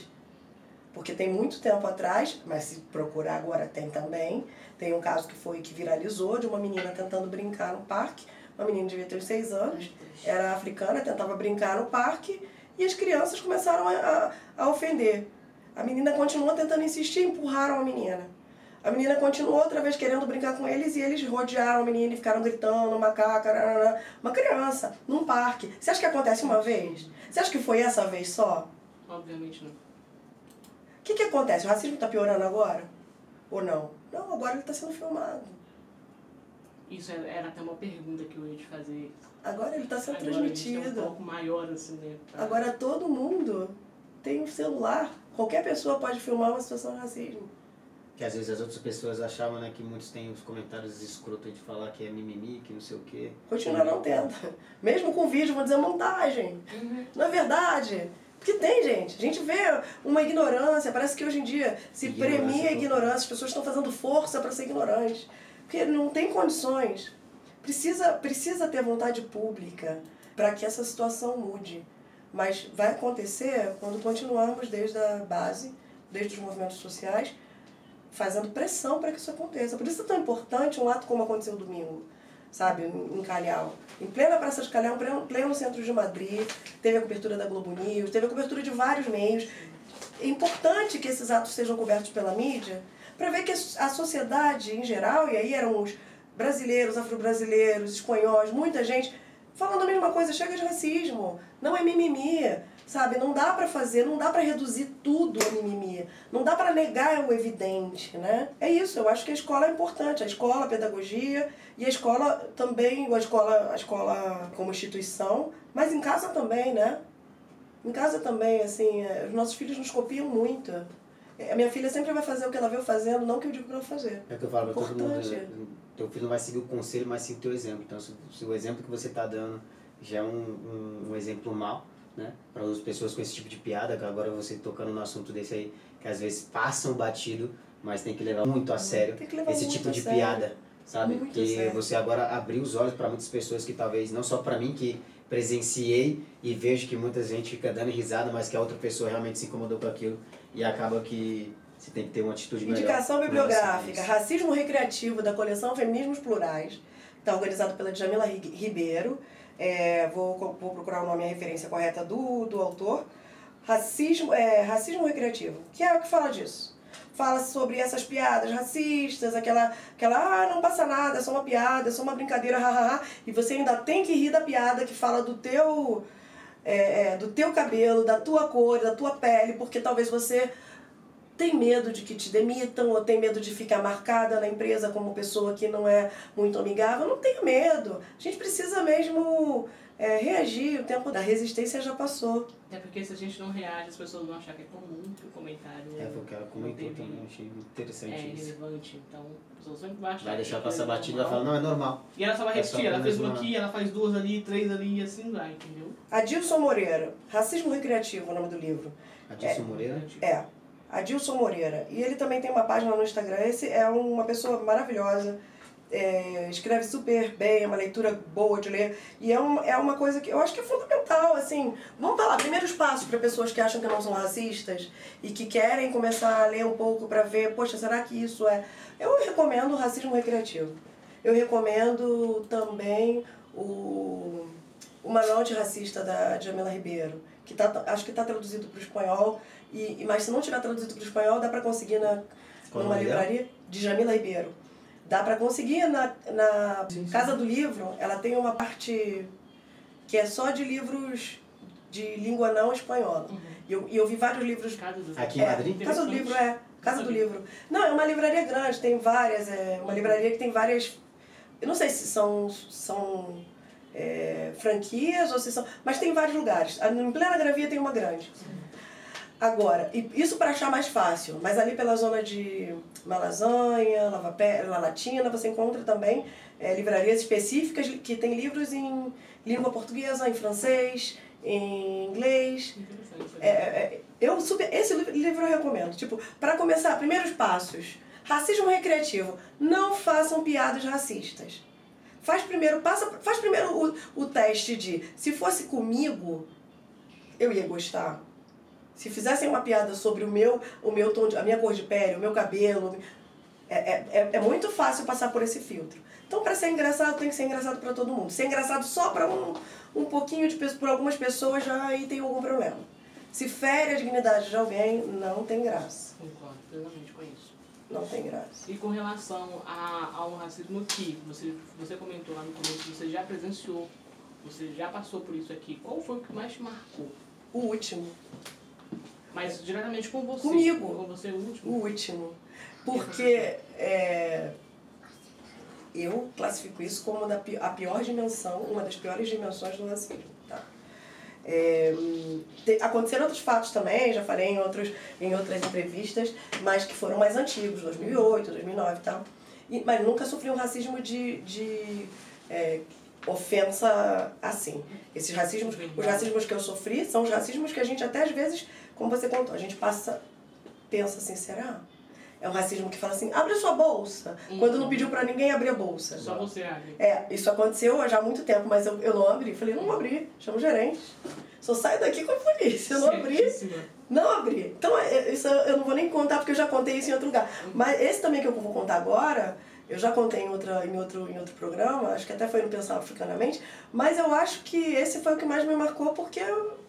Porque tem muito tempo atrás, mas se procurar agora tem também, tem um caso que foi que viralizou de uma menina tentando brincar no parque. Uma menina devia ter uns seis anos, era africana, tentava brincar no parque e as crianças começaram a, a, a ofender. A menina continuou tentando insistir e empurraram a menina. A menina continuou outra vez querendo brincar com eles e eles rodearam a menina e ficaram gritando, macaca, uma criança, num parque. Você acha que acontece uma vez? Você acha que foi essa vez só? Obviamente não. O que, que acontece? O racismo está piorando agora? Ou não? Não, agora ele está sendo filmado. Isso é, era até uma pergunta que eu ia te fazer. Agora ele está sendo Agora transmitido. A gente tem um pouco maior, assim, né? pra- Agora todo mundo tem um celular. Qualquer pessoa pode filmar uma situação de racismo. Que às vezes as outras pessoas achavam, né, que muitos têm os comentários escrotos de falar que é mimimi, que não sei o quê. Continua não tendo. Mesmo com vídeo, vão dizer montagem. Não é verdade. Porque tem, gente. A gente vê uma ignorância. Parece que hoje em dia se Ignorância premia a ignorância. As pessoas estão fazendo força para ser ignorantes. Porque não tem condições. Precisa, precisa ter vontade pública para que essa situação mude. Mas vai acontecer quando continuarmos desde a base, desde os movimentos sociais, fazendo pressão para que isso aconteça. Por isso é tão importante um ato como aconteceu domingo, sabe, em Calhau. Em plena Praça de Calhau, pleno, pleno centro de Madrid, teve a cobertura da Globo News, teve a cobertura de vários meios. É importante que esses atos sejam cobertos pela mídia para ver que a sociedade em geral, e aí eram os brasileiros, afro-brasileiros, espanhóis, muita gente falando a mesma coisa, chega de racismo, não é mimimi, sabe? Não dá pra fazer, não dá pra reduzir tudo a mimimi, não dá pra negar o evidente, né? É isso, eu acho que a escola é importante, a escola, a pedagogia e a escola também, a escola, a escola como instituição, mas em casa também, né? Em casa também, assim, é, os nossos filhos nos copiam muito. É, A minha filha sempre vai fazer o que ela eu fazendo, não o que eu digo pra ela fazer. É o que eu falo pra todo mundo. Né? Teu filho não vai seguir o conselho, mas sim o teu exemplo. Então, se, se o exemplo que você tá dando já é um, um, um exemplo mau, né? Para as pessoas com esse tipo de piada, que agora você tocando no assunto desse aí, que às vezes passam batido, mas tem que levar muito a sério esse muito tipo de sério. piada, sabe? Muito que sério. você agora abriu os olhos para muitas pessoas que talvez, não só para mim, que presenciei e vejo que muita gente fica dando risada, mas que a outra pessoa realmente se incomodou com aquilo e acaba que você tem que ter uma atitude melhor. Indicação a bibliográfica. Racismo Recreativo, da coleção Feminismos Plurais, está organizado pela Djamila Ri- Ribeiro. É, vou, vou procurar o nome e a referência correta do, do autor. Racismo, é, racismo Recreativo, que é o que fala disso. Fala sobre essas piadas racistas, aquela, aquela, ah, não passa nada, é só uma piada, é só uma brincadeira, hahaha. E você ainda tem que rir da piada que fala do teu, é, é, do teu cabelo, da tua cor, da tua pele, porque talvez você tem medo de que te demitam ou tem medo de ficar marcada na empresa como pessoa que não é muito amigável, não tenha medo. A gente precisa mesmo é, reagir. O tempo da resistência já passou. Até porque se a gente não reage, as pessoas vão achar que é comum que o comentário É, foi o que ela comentou teve- também, achei interessante é isso. irrelevante. Então, as pessoas sempre vão achar Vai deixar que passar é batido e falar, não, é normal. E ela só vai É repetir, ela fez uma uma- aqui, ela faz duas ali, três ali e assim vai, entendeu? Adilson Moreira, Racismo Recreativo, é o nome do livro. Adilson Moreira. É, Adilson Moreira. E ele também tem uma página no Instagram. Esse é uma pessoa maravilhosa. é, escreve super bem, é uma leitura boa de ler. E é, um, é uma coisa que eu acho que é fundamental, assim. Vamos falar, primeiros passos para pessoas que acham que não são racistas e que querem começar a ler um pouco para ver, poxa, será que isso é. Eu recomendo o Racismo Recreativo. Eu recomendo também o, o Manual Antirracista da Jamila Ribeiro, que tá, acho que está traduzido para o espanhol, e, e- mas se não tiver traduzido para o espanhol, dá para conseguir na, numa livraria de Jamila Ribeiro. Dá para conseguir na, na Sim, sim. Casa do Livro, ela tem uma parte que é só de livros de língua não espanhola. Uhum. E eu, eu vi vários livros Cada do- Aqui em é, Madrid? Casa do. Livro, é. Casa do Livro. Não, é uma livraria grande, tem várias. É uma livraria que tem várias. Eu não sei se são, são é, franquias ou se são. Mas tem vários lugares. Em plena gravia tem uma grande. Agora, e isso para achar mais fácil, mas ali pela zona de Malazanha, Lava Pé, La Latina, você encontra também é, livrarias específicas que tem livros em língua portuguesa, em francês, em inglês, Interessante. é, é, eu super, esse li- livro eu recomendo. Tipo, para começar, primeiros passos. Racismo recreativo. Não façam piadas racistas. Faz primeiro, passa, faz primeiro o, o teste de se fosse comigo, eu ia gostar. Se fizessem uma piada sobre o meu, o meu tom de, a minha cor de pele, o meu cabelo, é, é, é, é muito fácil passar por esse filtro. Então, para ser engraçado, tem que ser engraçado para todo mundo. Ser engraçado só para um, um pouquinho de por algumas pessoas já aí tem algum problema. Se fere a dignidade de alguém, não tem graça. Concordo isso. Não tem graça. E com relação a, ao racismo que você, você comentou lá no começo, você já presenciou, você já passou por isso aqui. Qual foi o que mais te marcou? O último. Mas diretamente com você. Comigo. Com você o O último. último. Porque é, eu classifico isso como da a pior dimensão, uma das piores dimensões do racismo. É, te- aconteceram outros fatos também, já falei em, outros, em outras entrevistas, mas que foram mais antigos, 2008, 2009 e tal. E, mas nunca sofri um racismo de, de é, ofensa assim. Esses racismos, os racismos que eu sofri são os racismos que a gente até às vezes, como você contou, a gente passa, pensa assim, será? É um racismo que fala assim, abre sua bolsa. Quando não pediu pra ninguém abrir a bolsa. Só você, Ali. É, isso aconteceu já há muito tempo, mas eu, eu não abri. Falei, não abri, chama o gerente. Só saio daqui com a polícia. Eu não abri, não abri. Então, é, isso eu eu não vou nem contar, porque eu já contei isso em outro lugar. Mas esse também que eu vou contar agora, eu já contei em, outra, em, outro, em outro programa, acho que até foi no Pensar Africanamente, mas eu acho que esse foi o que mais me marcou, porque eu-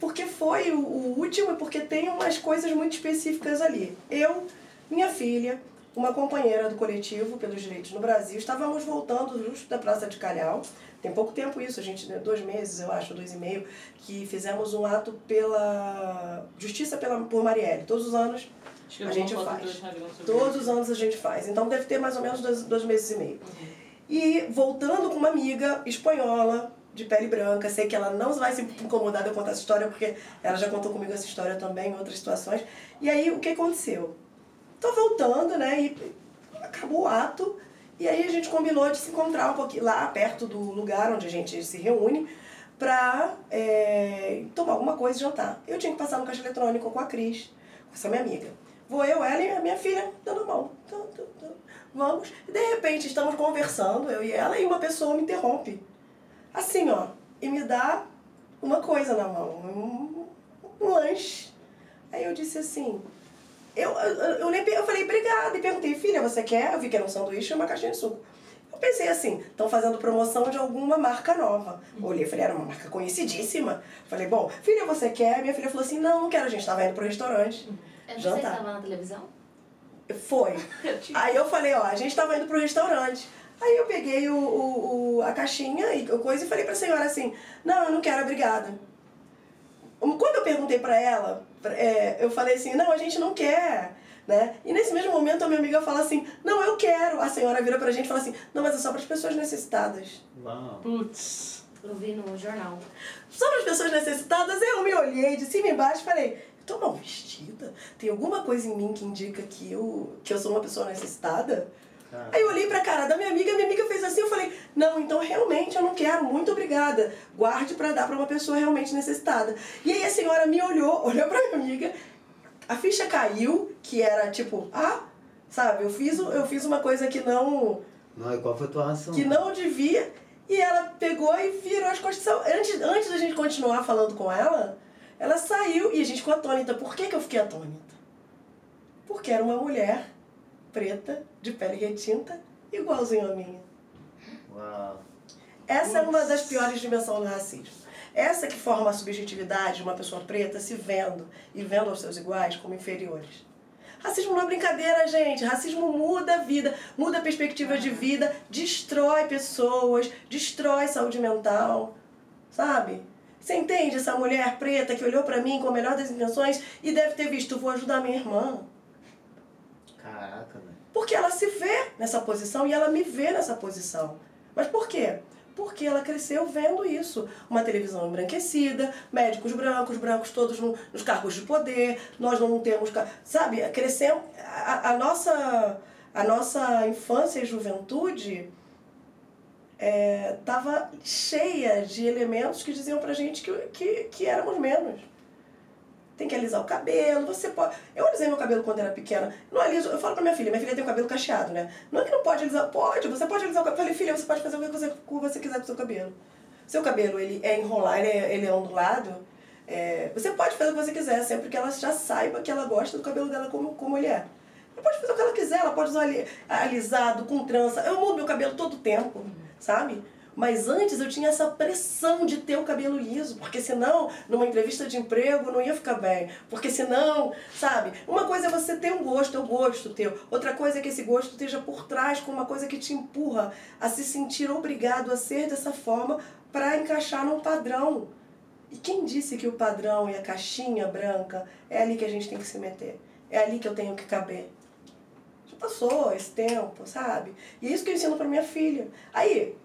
porque foi o, o último e porque tem umas coisas muito específicas ali. Eu, minha filha, uma companheira do coletivo pelos direitos no Brasil, estávamos voltando justo da Praça de Calhau. Tem pouco tempo isso, a gente, né, dois meses, eu acho, dois e meio, que fizemos um ato pela Justiça pela, por Marielle. Todos os anos, A gente faz. todos os anos a gente faz. Então deve ter mais ou menos dois, dois meses e meio. Uhum. E voltando com uma amiga espanhola de pele branca. Sei que ela não vai se incomodar de eu contar essa história, porque ela já contou comigo essa história também em outras situações. E aí, o que aconteceu? Tô voltando, né? E acabou o ato. E aí a gente combinou de se encontrar um pouquinho lá perto do lugar onde a gente se reúne pra é, tomar alguma coisa e jantar. Eu tinha que passar no caixa eletrônico com a Cris, com essa minha amiga. Vou eu, ela e a minha filha dando mão. Vamos. De repente estamos conversando, eu e ela, e uma pessoa me interrompe. Assim, ó, e me dá uma coisa na mão, um, um lanche. Aí eu disse assim, eu, eu, eu, eu, falei, obrigada, e perguntei, filha, você quer? Eu vi que era um sanduíche e uma caixinha de suco. Eu pensei assim, estão fazendo promoção de alguma marca nova. Olhei, falei, era uma marca conhecidíssima. Falei, bom, filha, você quer? Minha filha falou assim, não, não quero, a gente estava indo pro restaurante. É você jantar. estava na televisão? Foi. Aí eu falei, ó, a gente estava indo pro restaurante. Aí eu peguei o, o, o, a caixinha e coisa e falei pra senhora assim, não, eu não quero, obrigada. Quando eu perguntei pra ela, é, eu falei assim, não, a gente não quer. Né? E nesse mesmo momento a minha amiga fala assim, não, eu quero. A senhora vira pra gente e fala assim, não, mas é só para as pessoas necessitadas. Uau. Putz. Eu vi no jornal. Só para as pessoas necessitadas, eu me olhei de cima e embaixo e falei, tô mal vestida? Tem alguma coisa em mim que indica que eu, que eu sou uma pessoa necessitada? Ah. Aí eu olhei pra cara da minha amiga, minha amiga fez assim, eu falei, não, então realmente eu não quero, muito obrigada. Guarde para dar para uma pessoa realmente necessitada. E aí a senhora me olhou, olhou pra minha amiga a ficha caiu, que era tipo, ah, sabe, eu fiz, eu fiz uma coisa que não. Não, e qual foi a tua reação? Que não devia. E ela pegou e virou as costas. Antes, antes da gente continuar falando com ela, ela saiu e a gente ficou atônita. Por que, que eu fiquei atônita? Porque era uma mulher preta, de pele retinta, igualzinho a minha. Uau. Essa é uma das piores dimensões do racismo. Essa que forma a subjetividade de uma pessoa preta se vendo e vendo aos seus iguais como inferiores. Racismo não é brincadeira, gente. Racismo muda a vida, muda a perspectiva de vida, destrói pessoas, destrói saúde mental, sabe? Você entende essa mulher preta que olhou para mim com a melhor das intenções e deve ter visto, vou ajudar minha irmã. Caraca. Porque ela se vê nessa posição e ela me vê nessa posição. Mas por quê? porque ela cresceu vendo isso. Uma televisão embranquecida, médicos brancos, brancos todos no, nos cargos de poder, nós não temos. Sabe, crescemos. A, a nossa, a nossa infância e juventude estava é, cheia de elementos que diziam pra gente que, que, que éramos menos tem que alisar o cabelo, você pode. Eu alisei meu cabelo quando era pequena. Não aliso, eu falo pra minha filha, minha filha tem o cabelo cacheado, né? Não é que não pode alisar, pode, você pode alisar o cabelo. Eu falei, filha, você pode fazer o que você, você quiser com o seu cabelo. Seu cabelo, ele é enrolar, ele é, ele é ondulado. É, você pode fazer o que você quiser, sempre que ela já saiba que ela gosta do cabelo dela como, como ele é. Ela pode fazer o que ela quiser, ela pode usar alisado, com trança. Eu mudo meu cabelo todo tempo, sabe? Mas antes eu tinha essa pressão de ter o cabelo liso, porque senão, numa entrevista de emprego, não ia ficar bem. Porque senão, sabe? Uma coisa é você ter um gosto, é o gosto teu. Outra coisa é que esse gosto esteja por trás com uma coisa que te empurra a se sentir obrigado a ser dessa forma para encaixar num padrão. E quem disse que o padrão e a caixinha branca é ali que a gente tem que se meter? É ali que eu tenho que caber? Já passou esse tempo, sabe? E é isso que eu ensino para minha filha. Aí,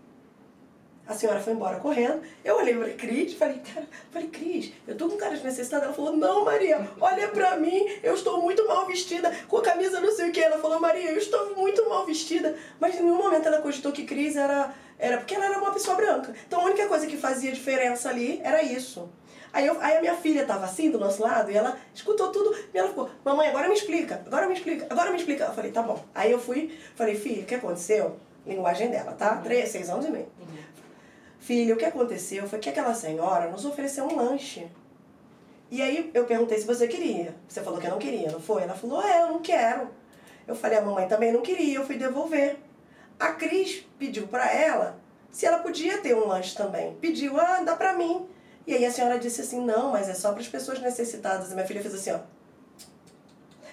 a senhora foi embora correndo. Eu olhei para Cris falei, cara, falei, Cris, eu tô com cara de necessidade. Ela falou, não, Maria, olha para mim, eu estou muito mal vestida, com a camisa não sei o que. Ela falou, Maria, eu estou muito mal vestida. Mas em nenhum momento ela cogitou que Cris era, era porque ela era uma pessoa branca. Então a única coisa que fazia diferença ali era isso. Aí, eu, aí a minha filha estava assim do nosso lado e ela escutou tudo e ela ficou, mamãe, agora me explica, agora me explica, agora me explica. Eu falei, tá bom. Aí eu fui, falei, filha, o que aconteceu? Linguagem dela, tá? Três, seis anos e meio. Uhum. Filha, o que aconteceu foi que aquela senhora nos ofereceu um lanche. E aí eu perguntei se você queria. Você falou que não queria, não foi? Ela falou, é, eu não quero. Eu falei, a mamãe também não queria, eu fui devolver. A Cris pediu para ela se ela podia ter um lanche também. Pediu, ah, dá pra mim. E aí a senhora disse assim, não, mas é só para as pessoas necessitadas. E minha filha fez assim, ó.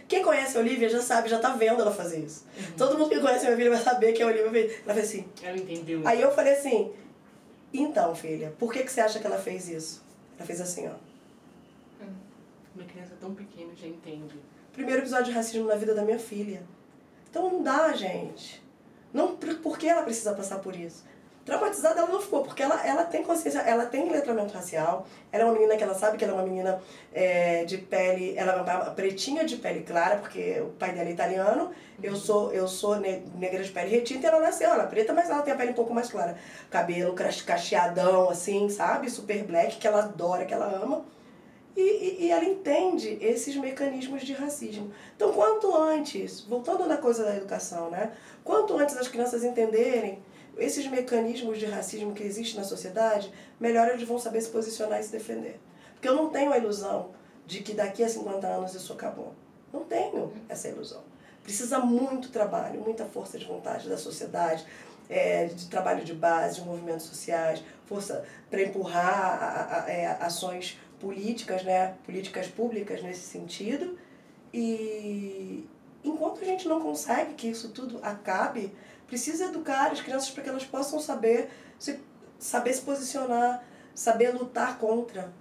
Quem conhece a Olivia já sabe, já tá vendo ela fazer isso. Uhum. Todo mundo que conhece a minha filha vai saber que a Olivia fez. Ela fez assim. Ela entendeu. Aí eu falei assim, então, filha, por que, que você acha que ela fez isso? Ela fez assim, ó. Hum. Uma criança tão pequena já entende. Primeiro episódio de racismo na vida da minha filha. Então não dá, gente. Não, por que ela precisa passar por isso? Traumatizada ela não ficou, porque ela, ela tem consciência, ela tem letramento racial, ela é uma menina que ela sabe que ela é uma menina é, de pele, ela é uma pretinha de pele clara, porque o pai dela é italiano, eu sou, eu sou negra de pele retinta e ela nasceu, ela é preta, mas ela tem a pele um pouco mais clara. Cabelo cacheadão, assim, sabe? Super black, que ela adora, que ela ama. E, e, e, ela entende esses mecanismos de racismo. Então, quanto antes, voltando na coisa da educação, né? Quanto antes as crianças entenderem esses mecanismos de racismo que existem na sociedade, melhor eles vão saber se posicionar e se defender. Porque eu não tenho a ilusão de que daqui a 50 anos isso acabou. Não tenho essa ilusão. Precisa muito trabalho, muita força de vontade da sociedade, é, de trabalho de base, de movimentos sociais, força para empurrar a, a, a, é, ações políticas, né, políticas públicas nesse sentido. E enquanto a gente não consegue que isso tudo acabe, precisa educar as crianças para que elas possam saber se, saber se posicionar, saber lutar contra.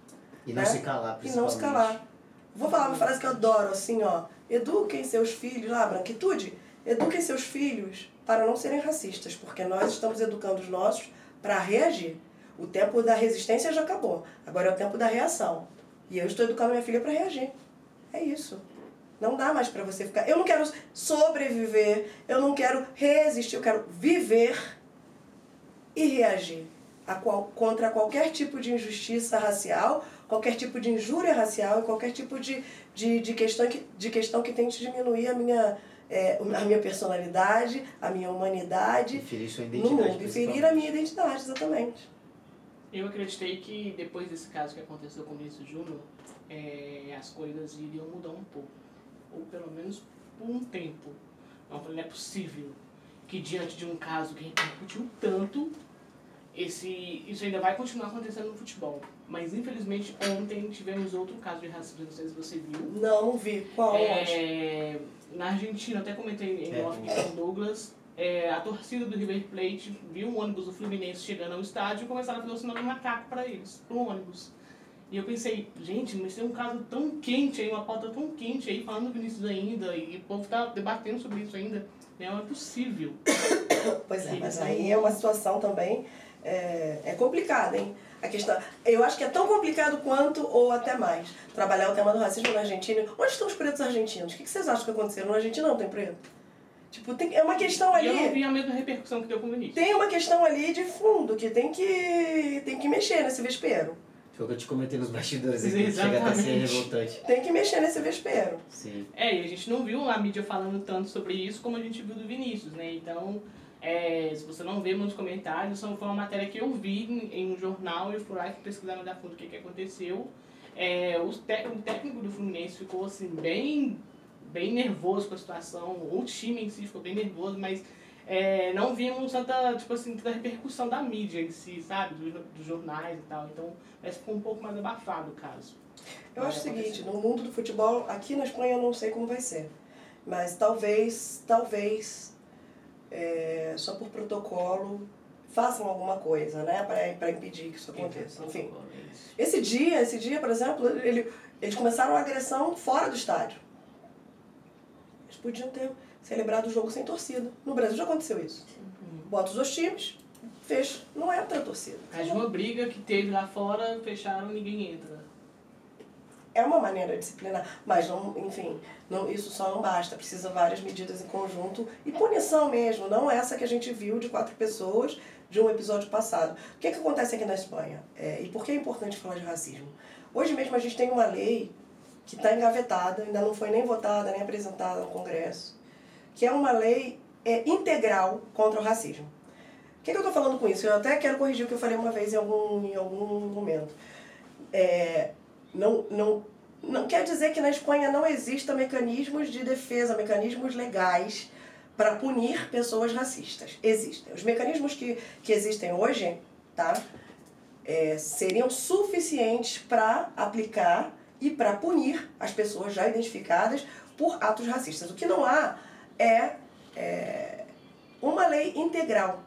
E não né? se calar, E não se calar. Vou falar uma frase que eu adoro, assim, ó. Eduquem seus filhos, lá, branquitude, eduquem seus filhos para não serem racistas, porque nós estamos educando os nossos para reagir. O tempo da resistência já acabou. Agora é o tempo da reação. E eu estou educando minha filha para reagir. É isso. Não dá mais para você ficar. Eu não quero sobreviver, eu não quero resistir, eu quero viver e reagir a qual, contra qualquer tipo de injustiça racial, qualquer tipo de injúria racial e qualquer tipo de, de, de, questão, que, de questão que tente diminuir a minha, é, a minha personalidade, a minha humanidade ferir sua identidade, no mundo. E ferir a minha identidade, exatamente. Eu acreditei que depois desse caso que aconteceu com o Vinícius Júnior, é, as coisas iriam mudar um pouco ou pelo menos por um tempo. Não, não é possível que diante de um caso que repercutiu tanto, esse, isso ainda vai continuar acontecendo no futebol. Mas infelizmente ontem tivemos outro caso de racismo, não sei se você viu. Não, vi. Qual? É, na Argentina, até comentei em é. off com o Douglas, é, a torcida do River Plate viu um ônibus do Fluminense chegando ao estádio e começaram a fazer o sinal de macaco para eles, para o ônibus. E eu pensei, gente, mas tem um caso tão quente aí, uma pauta tão quente aí, falando do Vinícius ainda, e o povo tá debatendo sobre isso ainda. Né? Não é possível. pois é, mas aí é uma situação também é, é complicada, hein? A questão, eu acho que é tão complicado quanto ou até mais trabalhar o tema do racismo na Argentina. Onde estão os pretos argentinos? O que vocês acham que aconteceu? Na Argentina não tem preto. Tipo, tem, é uma questão ali. E eu não vi a mesma repercussão que deu com o Vinícius. Tem uma questão ali de fundo que tem que, tem que mexer nesse vespeiro. Foi o que eu te comentei nos bastidores aqui, chega a ser revoltante. Tem que mexer nesse vespeiro. Sim. É, e a gente não viu a mídia falando tanto sobre isso como a gente viu do Vinícius, né? Então, é, se você não vê muitos comentários, foi uma matéria que eu vi em, em um jornal, eu fui lá pesquisar no da fundo o que, que aconteceu. É, o, te, o técnico do Fluminense ficou assim, bem, bem nervoso com a situação, o time em si ficou bem nervoso, mas é, não vimos tanta, tipo assim, tanta repercussão da mídia em si, sabe? Dos, dos jornais e tal. Então, parece que ficou um pouco mais abafado o caso. Eu acho o seguinte, no mundo do futebol, aqui na Espanha eu não sei como vai ser. Mas talvez, talvez, é, só por protocolo, façam alguma coisa, né? Para impedir que isso aconteça. Enfim. É esse dia, esse dia, por exemplo, ele, eles começaram a agressão fora do estádio. Eles podiam ter celebrar o jogo sem torcida. No Brasil já aconteceu isso. Bota os dois times, fecha, não entra a torcida. Mas uma briga que teve lá fora, fecharam, ninguém entra. É uma maneira disciplinar, mas não, enfim, não, isso só não basta, precisa várias medidas em conjunto e punição mesmo, não essa que a gente viu de quatro pessoas de um episódio passado. O que, é que acontece aqui na Espanha? É, e por que é importante falar de racismo? Hoje mesmo a gente tem uma lei que está engavetada, ainda não foi nem votada, nem apresentada no Congresso, que é uma lei é, integral contra o racismo. O que, que eu estou falando com isso? Eu até quero corrigir o que eu falei uma vez em algum, em algum momento. É, não, não, não quer dizer que na Espanha não existam mecanismos de defesa, mecanismos legais para punir pessoas racistas. Existem. Os mecanismos que, que existem hoje tá, é, seriam suficientes para aplicar e para punir as pessoas já identificadas por atos racistas. O que não há é, é uma lei integral.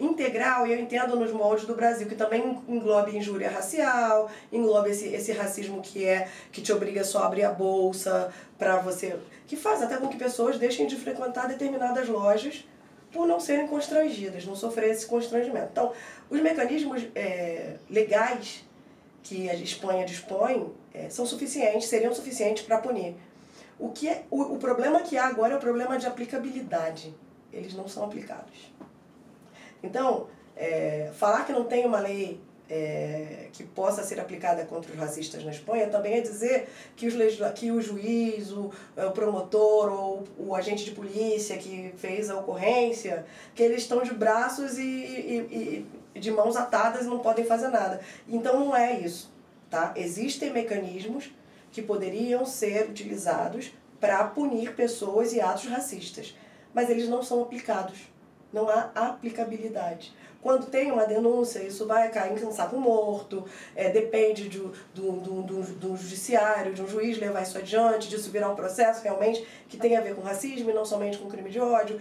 Integral, e eu entendo nos moldes do Brasil, que também engloba injúria racial, engloba esse, esse racismo que é que te obriga só a abrir a bolsa para você. que faz até com que pessoas deixem de frequentar determinadas lojas por não serem constrangidas, não sofrer esse constrangimento. Então, os mecanismos é, legais que a Espanha dispõe é, são suficientes, seriam suficientes para punir. O, que é, o, o problema que há agora é o problema de aplicabilidade. Eles não são aplicados. Então, é, falar que não tem uma lei é, que possa ser aplicada contra os racistas na Espanha também é dizer que, os que o juiz, o, é, o promotor ou o agente de polícia que fez a ocorrência, que eles estão de braços e, e, e de mãos atadas e não podem fazer nada. Então não é isso. Tá? Existem mecanismos que poderiam ser utilizados para punir pessoas e atos racistas, mas eles não são aplicados. Não há aplicabilidade. Quando tem uma denúncia, isso vai cair em saco morto, é, depende do, do, do, do, do judiciário, de um juiz levar isso adiante, disso virar um processo realmente que tem a ver com racismo e não somente com crime de ódio.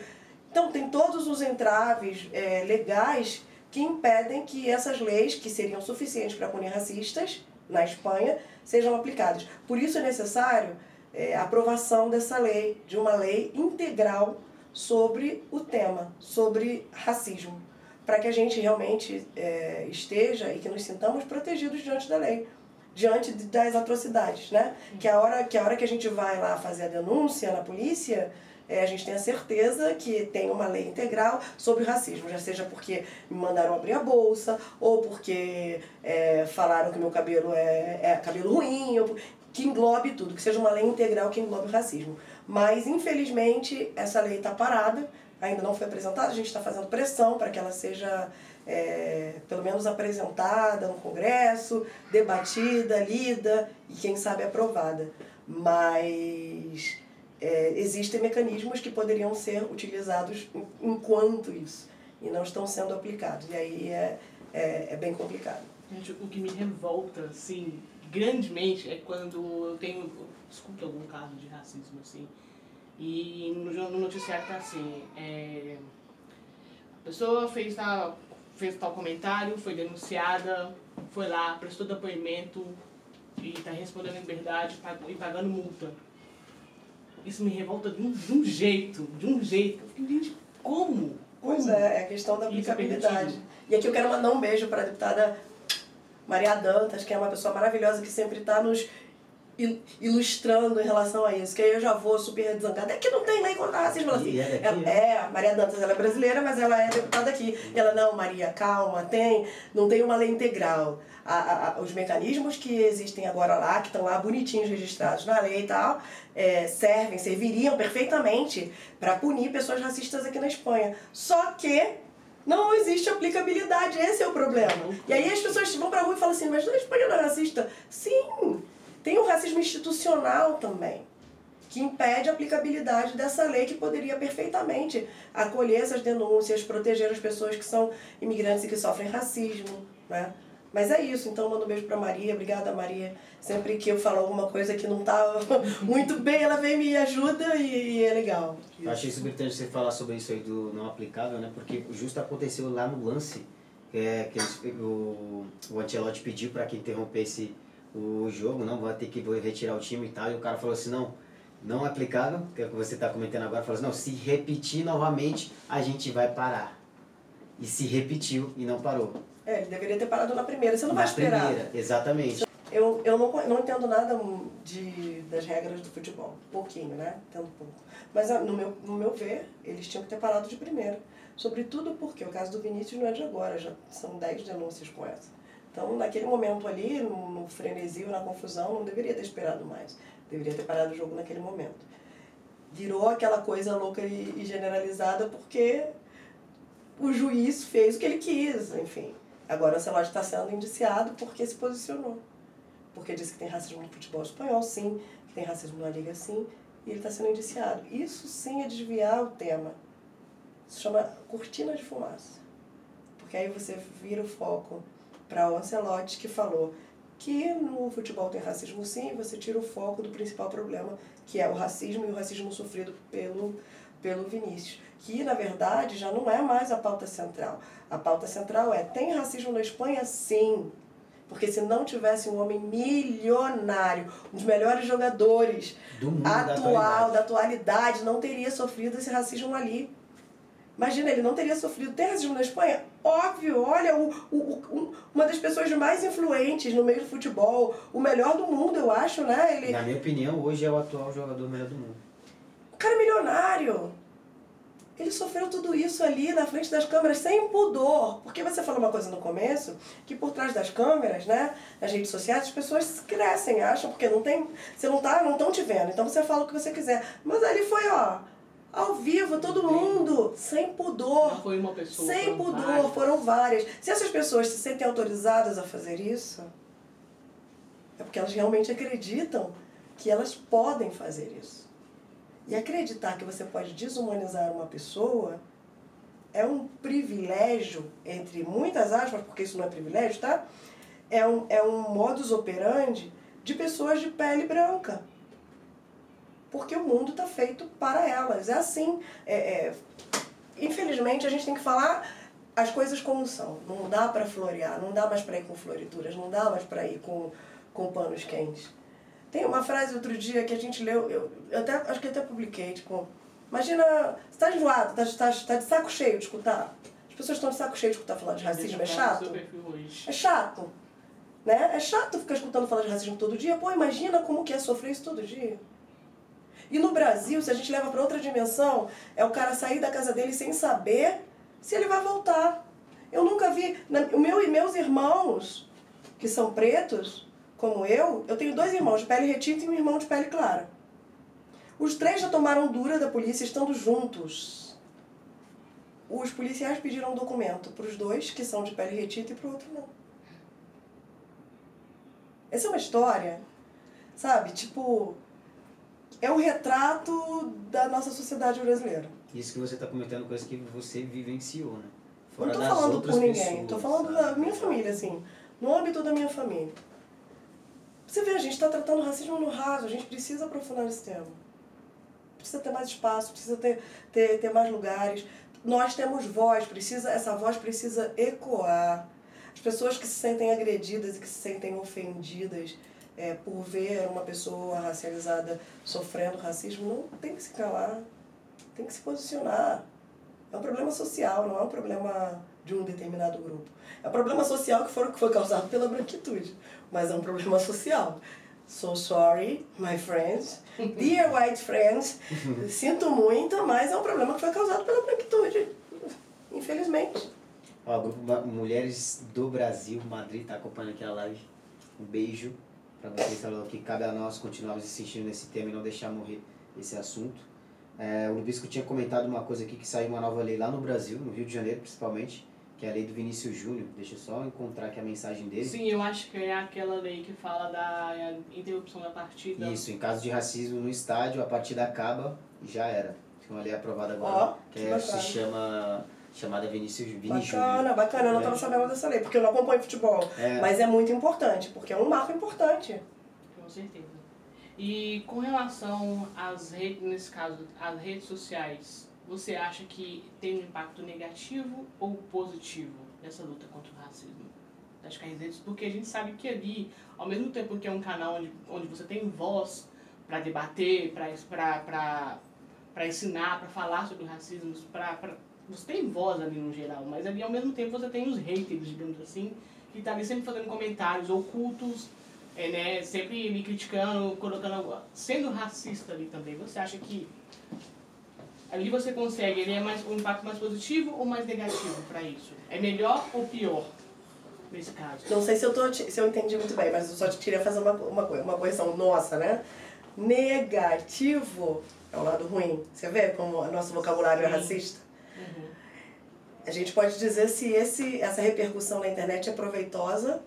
Então, tem todos os entraves é, legais que impedem que essas leis, que seriam suficientes para punir racistas na Espanha, sejam aplicadas. Por isso é necessário é, a aprovação dessa lei, de uma lei integral sobre o tema, sobre racismo para que a gente realmente é, esteja e que nos sintamos protegidos diante da lei, diante das atrocidades, né? Que a hora que a hora que a gente vai lá fazer a denúncia na polícia, é, a gente tem a certeza que tem uma lei integral sobre racismo, já seja porque me mandaram abrir a bolsa, ou porque é, falaram que meu cabelo é, é cabelo ruim, ou, que englobe tudo, que seja uma lei integral que englobe racismo. Mas, infelizmente, essa lei está parada, ainda não foi apresentada, a gente está fazendo pressão para que ela seja é, pelo menos apresentada no Congresso, debatida, lida e quem sabe aprovada. Mas é, existem mecanismos que poderiam ser utilizados enquanto isso e não estão sendo aplicados. E aí é, é, é bem complicado. Gente, o que me revolta, assim, grandemente é quando eu tenho, escuto algum caso de racismo, assim, e no, no noticiário tá assim, é, a pessoa fez tal, fez tal comentário, foi denunciada, foi lá, prestou depoimento e está respondendo em liberdade e pagando multa. Isso me revolta de um, de um jeito, de um jeito. Eu fico, gente, como? Pois é, é a questão da é aplicabilidade. e aqui eu quero mandar um beijo para a deputada Maria Dantas, que é uma pessoa maravilhosa que sempre está nos ilustrando em relação a isso, que aí eu já vou super desangada. É que não tem lei contra racismo. assim, é, é, é, a Maria Dantas ela é brasileira, mas ela é deputada aqui. E ela, não, Maria, calma, tem, não tem uma lei integral. A, a, os mecanismos que existem agora lá, que estão lá bonitinhos registrados na lei e tal, é, servem, serviriam perfeitamente para punir pessoas racistas aqui na Espanha. Só que não existe aplicabilidade, esse é o problema. E aí as pessoas vão pra rua e falam assim, mas a Espanha não é racista? Sim, tem o racismo institucional também, que impede a aplicabilidade dessa lei que poderia perfeitamente acolher essas denúncias, proteger as pessoas que são imigrantes e que sofrem racismo, né? Mas é isso, então mando um beijo pra Maria, obrigada Maria. Sempre que eu falo alguma coisa que não tá muito bem, ela vem me ajuda e, é legal. Eu achei super interessante você falar sobre isso aí do não aplicável, né? Porque justo aconteceu lá no lance, é, que eles, o, o Ancelotti pediu para que interrompesse o jogo, não, vai ter que retirar o time e tal. E o cara falou assim, não, não é aplicável, que é o que você está comentando agora, falou assim, não, se repetir novamente, a gente vai parar. E se repetiu e não parou. É, ele deveria ter parado na primeira, você não na vai esperar. primeira, exatamente. Eu, eu não, não entendo nada de, das regras do futebol, pouquinho, né? Entendo pouco. Mas no meu, no meu ver, eles tinham que ter parado de primeira. Sobretudo porque o caso do Vinícius não é de agora, já são 10 denúncias com essa. Então, naquele momento ali, no, frenesi ou na confusão, não deveria ter esperado mais. Deveria ter parado o jogo naquele momento. Virou aquela coisa louca e, generalizada porque o juiz fez o que ele quis, enfim. Agora o Ancelotti está sendo indiciado porque se posicionou. Porque disse que tem racismo no futebol espanhol, sim, que tem racismo na Liga, sim, e ele está sendo indiciado. Isso sim é desviar o tema. Isso chama cortina de fumaça. Porque aí você vira o foco para o Ancelotti, que falou que no futebol tem racismo sim, você tira o foco do principal problema, que é o racismo e o racismo sofrido pelo, pelo Vinícius. Que, na verdade, já não é mais a pauta central. A pauta central é: tem racismo na Espanha? Sim. Porque se não tivesse um homem milionário, um dos melhores jogadores mundo, atual, da atualidade. da atualidade, não teria sofrido esse racismo ali. Imagina, ele não teria sofrido. Tem racismo na Espanha? Óbvio, olha, o, o, o, uma das pessoas mais influentes no meio do futebol, o melhor do mundo, eu acho, né? Ele, Na minha opinião, hoje é o atual jogador melhor do mundo. o cara é milionário. Ele sofreu tudo isso ali na frente das câmeras sem pudor. Porque você falou uma coisa no começo, que por trás das câmeras, né, nas redes sociais, as pessoas crescem, acham, porque não tem. Você não tá, não estão te vendo. Então você fala o que você quiser. Mas ali foi, ó, ao vivo, todo mundo, sem pudor. Não foi uma pessoa. Sem foram pudor, várias. foram várias. Se essas pessoas se sentem autorizadas a fazer isso, é porque elas realmente acreditam que elas podem fazer isso. E acreditar que você pode desumanizar uma pessoa é um privilégio, entre muitas aspas, porque isso não é privilégio, tá? É um, é um modus operandi de pessoas de pele branca. Porque o mundo está feito para elas. É assim. É, é, infelizmente, a gente tem que falar as coisas como são. Não dá para florear, não dá mais para ir com florituras, não dá mais para ir com, com panos quentes. Tem uma frase outro dia que a gente leu, eu, eu até, acho que até publiquei, tipo, imagina, você está enjoado, tá, tá, tá de saco cheio de escutar. As pessoas estão de saco cheio de escutar falar de racismo, é do chato? É chato. Né? É chato ficar escutando falar de racismo todo dia. Pô, imagina como que é sofrer isso todo dia. E no Brasil, se a gente leva para outra dimensão, é o cara sair da casa dele sem saber se ele vai voltar. Eu nunca vi. O meu e meus irmãos, que são pretos, como eu, eu tenho dois irmãos de pele retinta e um irmão de pele clara. Os três já tomaram dura da polícia estando juntos. Os policiais pediram um documento para os dois, que são de pele retinta, e para o outro não. Essa é uma história, sabe? Tipo, é um retrato da nossa sociedade brasileira. Isso que você está comentando, coisa que você vivenciou, né? Não tô das falando por ninguém, tô falando da minha família, assim, no âmbito da minha família. Você vê, a gente está tratando racismo no raso, a gente precisa aprofundar esse tema. Precisa ter mais espaço, precisa ter, ter, ter mais lugares. Nós temos voz, precisa, essa voz precisa ecoar. As pessoas que se sentem agredidas e que se sentem ofendidas é, por ver uma pessoa racializada sofrendo racismo, não tem que se calar, tem que se posicionar. É um problema social, não é um problema de um determinado grupo. É um problema social que foi, que foi causado pela branquitude, mas é um problema social. So sorry, my friends. Dear white friends, sinto muito, mas é um problema que foi causado pela branquitude. Infelizmente. Ó, grupo Mulheres do Brasil, Madrid, tá acompanhando aqui a live. Um beijo para vocês, falou que cabe a nós continuarmos insistindo nesse tema e não deixar morrer esse assunto. É, o Lubisco tinha comentado uma coisa aqui, que saiu uma nova lei lá no Brasil, no Rio de Janeiro principalmente, que é a lei do Vinícius Júnior. Deixa eu só encontrar aqui a mensagem dele. Sim, eu acho que é aquela lei que fala da interrupção da partida. Isso, em caso de racismo no estádio, a partida acaba e já era. Tem uma lei aprovada agora, Ó, que que é, bacana. se chama chamada Vinícius Vini Júnior. Bacana, bacana. Eu não estava sabendo dessa lei, porque eu não acompanho futebol. É. Mas é muito importante, porque é um marco importante. Com certeza. E com relação às redes, nesse caso, às redes sociais, você acha que tem um impacto negativo ou positivo nessa luta contra o racismo? Acho que as redes, porque a gente sabe que ali, ao mesmo tempo que é um canal onde, onde você tem voz para debater, para ensinar, para falar sobre o racismo, pra, você tem voz ali no geral, mas ali ao mesmo tempo você tem os haters, digamos assim, que tá ali sempre fazendo comentários ocultos, é, né, sempre me criticando, colocando, sendo racista ali também. Você acha que ali você consegue, ele é mais um impacto mais positivo ou mais negativo para isso? É melhor ou pior nesse caso? Não sei se eu, tô, se eu entendi muito bem, mas eu só queria fazer uma, uma, uma correção nossa, né? Negativo é o lado ruim. Você vê como o nosso vocabulário é Sim. racista? Uhum. A gente pode dizer se esse, essa repercussão na internet é proveitosa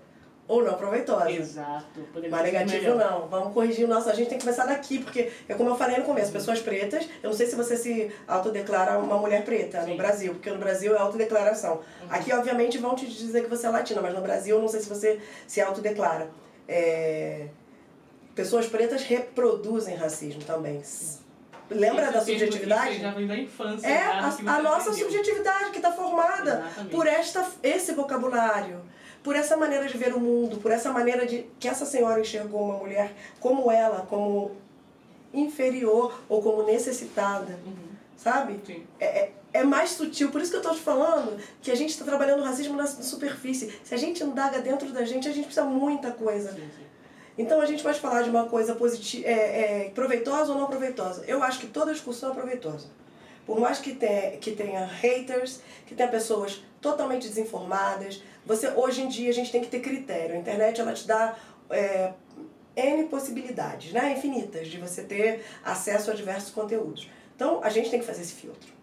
ou não proveitosa. Exato. Mas negativo não. Vamos corrigir o nosso. A gente tem que começar daqui, porque é como eu falei no começo, pessoas pretas, eu não sei se você se autodeclara uma mulher preta Sim. no Brasil, porque no Brasil é autodeclaração. Uhum. Aqui, obviamente, vão te dizer que você é latina, mas no Brasil eu não sei se você se autodeclara. É... Pessoas pretas reproduzem racismo também. Lembra Esse da subjetividade? Já vem da infância. É já, a, a nossa aprendeu. subjetividade que está formada Exatamente. por esta, esse vocabulário, por essa maneira de ver o mundo, por essa maneira de que essa senhora enxergou uma mulher como ela, como inferior ou como necessitada. Uhum. sabe? Sim. É, é, é mais sutil, por isso que eu tô te falando que a gente está trabalhando o racismo na superfície. Se a gente indaga dentro da gente, a gente precisa muita coisa. Sim, sim. Então a gente pode falar de uma coisa positiva, é, é, proveitosa ou não proveitosa. Eu acho que toda discussão é proveitosa. Por mais que tenha, que tenha haters, que tenha pessoas totalmente desinformadas, você hoje em dia a gente tem que ter critério. A internet ela te dá é, N possibilidades, né? infinitas, de você ter acesso a diversos conteúdos. Então a gente tem que fazer esse filtro.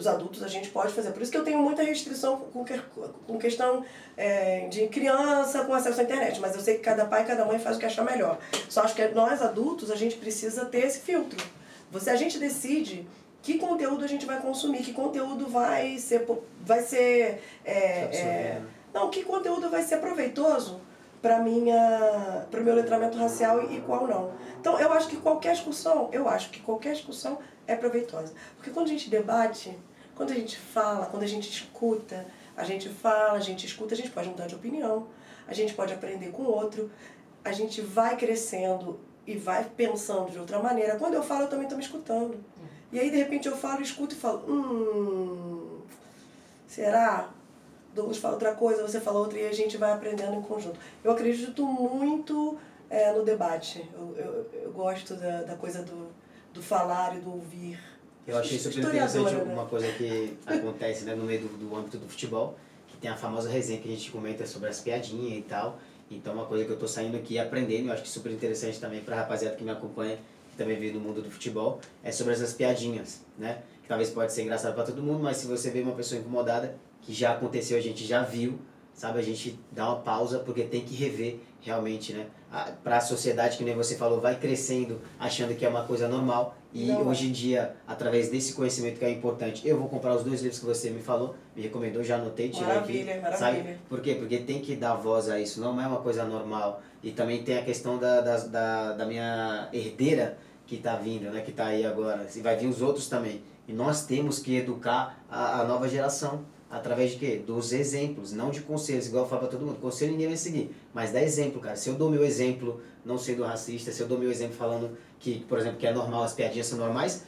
Os adultos a gente pode fazer. Por isso que eu tenho muita restrição com, que- com questão é, de criança com acesso à internet. Mas eu sei que cada pai e cada mãe faz o que achar melhor. Só acho que nós adultos a gente precisa ter esse filtro. Você, a gente decide que conteúdo a gente vai consumir, que conteúdo vai ser, vai ser é, é, não, que conteúdo vai ser proveitoso para minha para o meu letramento racial e qual não. Então, eu acho que qualquer discussão, eu acho que qualquer discussão é proveitosa. Porque quando a gente debate, quando a gente fala, quando a gente escuta, a gente fala, a gente escuta, a gente pode mudar de opinião, a gente pode aprender com o outro, a gente vai crescendo e vai pensando de outra maneira. Quando eu falo, eu também estou me escutando. E aí, de repente, eu falo, escuto e falo, hum, será? Douglas fala outra coisa, você fala outra e a gente vai aprendendo em conjunto. Eu acredito muito é, no debate. Eu, eu, eu gosto da, da coisa do, do falar e do ouvir. Eu achei super interessante né? uma coisa que acontece né, no meio do, do âmbito do futebol, que tem a famosa resenha que a gente comenta sobre as piadinhas e tal. Então, uma coisa que eu tô saindo aqui aprendendo, eu acho que super interessante também pra rapaziada que me acompanha, que também veio do mundo do futebol, é sobre essas piadinhas, né? Que talvez pode ser engraçado pra todo mundo, mas se você vê uma pessoa incomodada, que já aconteceu, a gente já viu, sabe? A gente dá uma pausa porque tem que rever realmente, né? A, pra sociedade, que nem você falou, vai crescendo achando que é uma coisa normal. E Não hoje em dia, através desse conhecimento que é importante, eu vou comprar os dois livros que você me falou, me recomendou, já anotei, tirei Maravilha, aqui. maravilha. Sabe? Por quê? Porque tem que dar voz a isso, não é uma coisa normal. E também tem a questão da, da, da, da minha herdeira que está vindo, né? Que está aí agora. E vai vir os outros também. E nós temos que educar a, a nova geração. Através de quê? Dos exemplos, não de conselhos, igual eu falo pra todo mundo. Conselho ninguém vai seguir. Mas dá exemplo, cara. Se eu dou meu exemplo não sendo racista, se eu dou meu exemplo falando que, por exemplo, que é normal, as piadinhas são normais,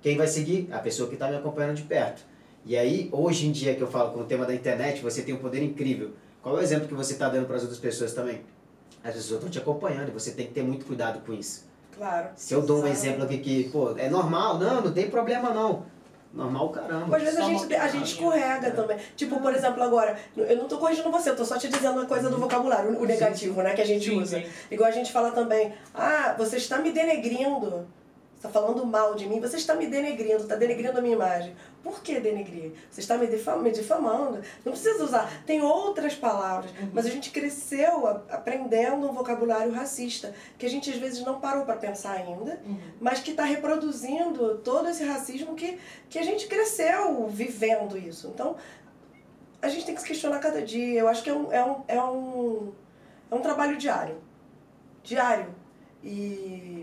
quem vai seguir? A pessoa que está me acompanhando de perto. E aí, hoje em dia que eu falo com o tema da internet, você tem um poder incrível. Qual é o exemplo que você está dando para as outras pessoas também? As pessoas estão te acompanhando e você tem que ter muito cuidado com isso. Claro. Se eu dou um exemplo aqui que, pô, é normal, não, não tem problema não. Normal caramba. Às vezes a gente, a gente piadinha. escorrega também. Tipo, por exemplo, agora, eu não tô corrigindo você, eu tô só te dizendo uma coisa do vocabulário, o negativo, né, que a gente Sim, usa. sim. Igual a gente fala também, ah, você está me denegrindo. Está falando mal de mim, você está me denegrindo, está denegrindo a minha imagem. Por que denegrir? Você está me, difam me difamando. Não precisa usar. Tem outras palavras. Mas a gente cresceu aprendendo um vocabulário racista, que a gente às vezes não parou para pensar ainda, Uhum. mas que está reproduzindo todo esse racismo que, que a gente cresceu vivendo isso. Então, a gente tem que se questionar cada dia. Eu acho que é um, é um, é um, é um trabalho diário. Diário. E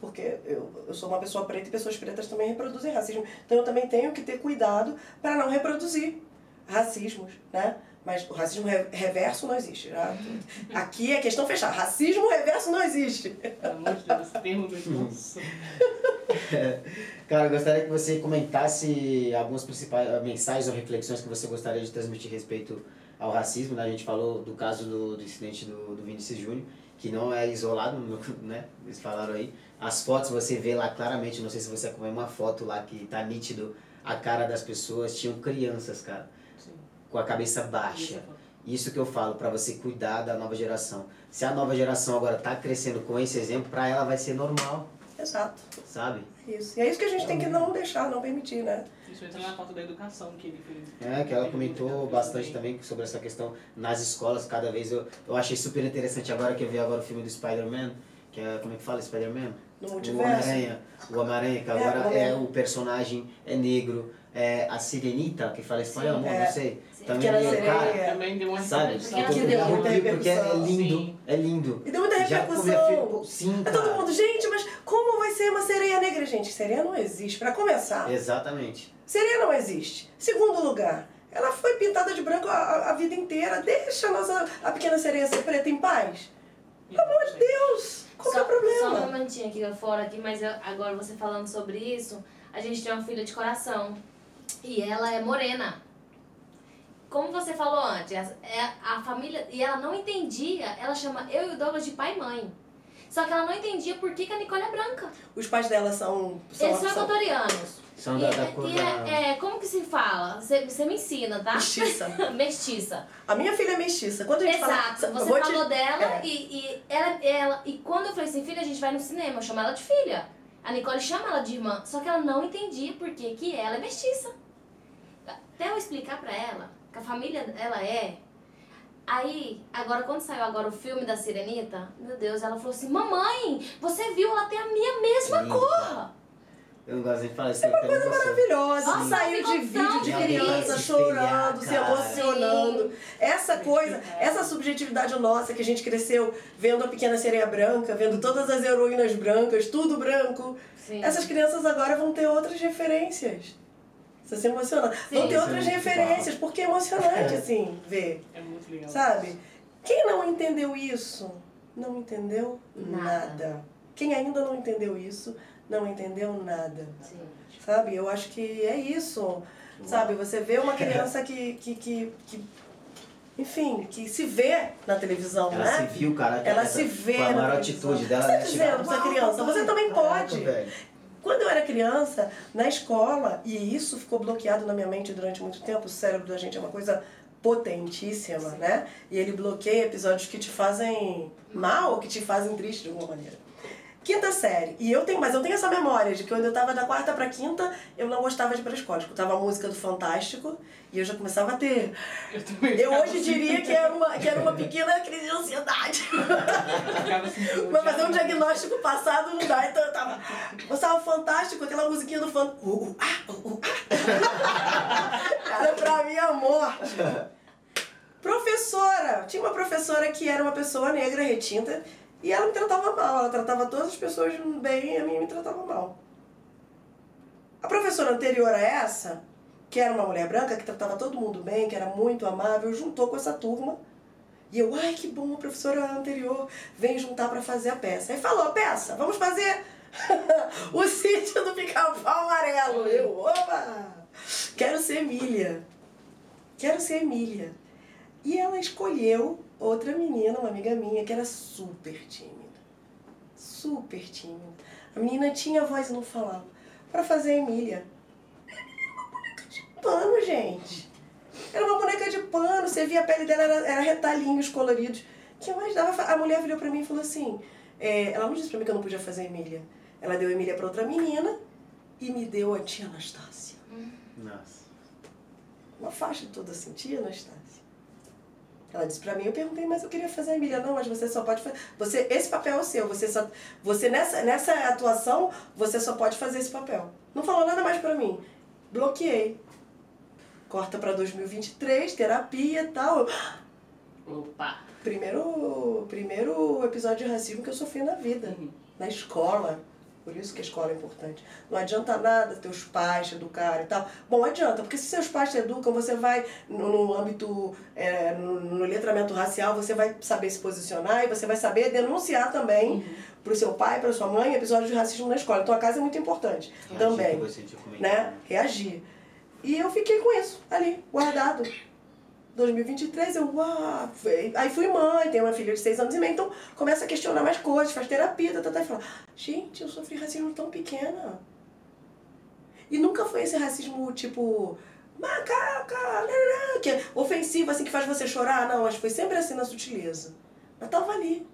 porque eu, eu sou uma pessoa preta e pessoas pretas também reproduzem racismo. Então eu também tenho que ter cuidado para não reproduzir racismos, né? Mas o racismo re- reverso não existe. Né? Aqui é questão fechada. Racismo reverso não existe. Pelo amor de Deus, nossa. Cara, eu gostaria que você comentasse algumas principais eh, mensagens ou reflexões que você gostaria de transmitir a respeito ao racismo. Né? A gente falou do caso do, do incidente do, do Vinícius Júnior, que não é isolado, né? Eles falaram aí. As fotos você vê lá claramente, não sei se você acompanha uma foto lá que tá nítido a cara das pessoas, tinham crianças, cara, Sim. com a cabeça baixa. Isso que eu falo para você cuidar da nova geração. Se a nova geração agora tá crescendo com esse exemplo, para ela vai ser normal, Exato. sabe? É Isso. E é isso que a gente tem que não deixar, não permitir, né? Isso entra na pauta da educação que ele fez. É, que ela comentou bastante também sobre essa questão nas escolas, cada vez eu, eu achei super interessante agora que eu vi agora o filme do Spider-Man, que é, como é que fala Spider-Man? No O multiverso. Homem-Aranha, o Homem-Aranha, que É, agora o é, Homem-Aranha. o personagem é negro, é a Sirenita, que fala espanhol, Sim, não, é. sei. Também Pequena é, cara, Sereia. Também deu uma sabe? repercussão. Porque Eu deu muita arrepio porque é repercussão. lindo, Sim. é lindo. E deu muita Já filha, repercussão. sim, É todo cara. mundo, gente, mas como vai ser uma sereia negra? Gente, sereia não existe. Pra começar, Exatamente. sereia não existe. Segundo lugar, ela foi pintada de branco a, a- vida inteira. Deixa a nossa a pequena sereia ser preta em paz. Pelo amor de Deus. Qual só, que é o problema? Só um momentinho aqui fora, aqui, mas eu- agora você falando sobre isso, a gente tem uma filha de coração. E ela é morena. Como você falou antes, é a família. E ela não entendia, ela chama eu e o Douglas de pai e mãe. Só que ela não entendia por que, que a Nicole é branca. Os pais dela são. são, Eles são equatorianos. São E, da, da cor e da... é, é, como que se fala? Você você me ensina, tá? mestiça. Mestiça. A minha filha é mestiça. Quando a gente Exato. fala. Você vou te- falou dela é. e, e ela, ela. E quando eu falei assim, filha, a gente vai no cinema, eu chamo ela de filha. A Nicole chama ela de irmã. Só que ela não entendia por que que ela é mestiça. Até eu explicar pra ela que a família ela é. Aí, agora quando saiu agora o filme da Sirenita, meu Deus, ela falou assim, mamãe, você viu, ela tem a minha mesma Linda. cor. Eu não gosto de falar isso. É uma coisa Maravilhosa. Nossa, Saiu de vídeo de criança chorando, se emocionando. Essa coisa, essa subjetividade nossa que a gente cresceu vendo a Pequena Sereia Branca, vendo todas as heroínas brancas, tudo branco. Sim. Essas crianças agora vão ter outras referências. Você se emociona. Vão Sim. ter outras Isso é referências, porque é emocionante, assim, ver. É muito legal. Sabe? Quem não entendeu isso, não entendeu Nada. nada. Quem ainda não entendeu isso, não entendeu nada. Sim. Sabe? Eu acho que é isso. Sabe? Você vê uma criança que, que, que, que enfim, que se vê na televisão, Ela né? se viu, cara. Ela essa- se vê Com a na maior atitude dela. Você tá né? dizendo Chega, pra essa "Uau, criança, você também caraca, pode." velho. Quando eu era criança, na escola, e isso ficou bloqueado na minha mente durante muito tempo, o cérebro da gente é uma coisa potentíssima, né? E ele bloqueia episódios que te fazem mal ou que te fazem triste de alguma maneira. Quinta série. E eu tenho, mas eu tenho essa memória de que quando eu tava da quarta pra quinta, eu não gostava de ir pra escola. Eu escutava a música do Fantástico e eu já começava a ter. Eu Eu hoje assim, diria que era uma, que era uma pequena crise de ansiedade. assim, Mas fazer um diagnóstico passado não dá, então eu tava. Gostava fantástico, aquela musiquinha do fan. Uh, uh, ah, uh, uh, ah. Era pra mim a morte. Professora! Tinha uma professora que era uma pessoa negra, retinta, e ela me tratava mal. Ela tratava todas as pessoas bem e a mim me tratava mal. A professora anterior a essa, que era uma mulher branca, que tratava todo mundo bem, que era muito amável, juntou com essa turma. E eu, ai que bom, a professora anterior vem juntar pra fazer a peça. Aí falou, peça, vamos fazer o sítio do pica-pau amarelo. Eu, opa! Quero ser Emília. Quero ser Emília. E ela escolheu outra menina, uma amiga minha, que era super tímida. Super tímida. A menina tinha voz e não falava. Pra fazer a Emília. Era uma boneca de pano, gente. Era uma boneca de pano, você via a pele dela, era, era retalhinhos coloridos. que mais dava? A mulher virou pra mim e falou assim: é, ela não disse pra mim que eu não podia fazer a Emília. Ela deu a Emília pra outra menina e me deu a tia Anastácia. Nossa. Uma faixa toda assim, tia Anastácia. Ela disse pra mim, eu perguntei, mas eu queria fazer a Emília. Não, mas você só pode fazer. Você, esse papel é o seu. Você só. Você nessa, nessa atuação, você só pode fazer esse papel. Não falou nada mais pra mim. Bloqueei. Corta pra 2023, terapia e tal. Opa! Primeiro, primeiro episódio de racismo que eu sofri na vida. Uhum. Na escola. Por isso que a escola é importante. Não adianta nada teus pais te educarem e tal. Bom, adianta, porque se seus pais te educam, você vai no, no âmbito, é, no, no letramento racial, você vai saber se posicionar e você vai saber denunciar também Uhum. pro seu pai, pra sua mãe, episódios de racismo na escola. Então a casa é muito importante também Tipo, né? Reagir. E eu fiquei com isso ali, guardado. 2023, eu, uau, aí fui mãe, tenho uma filha de seis anos e meio, então começa a questionar mais coisas, faz terapia, tá, tá, tá, e fala, gente, eu sofri racismo tão pequena. E nunca foi esse racismo tipo, macaca, que é ofensivo, assim, que faz você chorar, não, mas foi sempre assim na sutileza. Mas tava ali.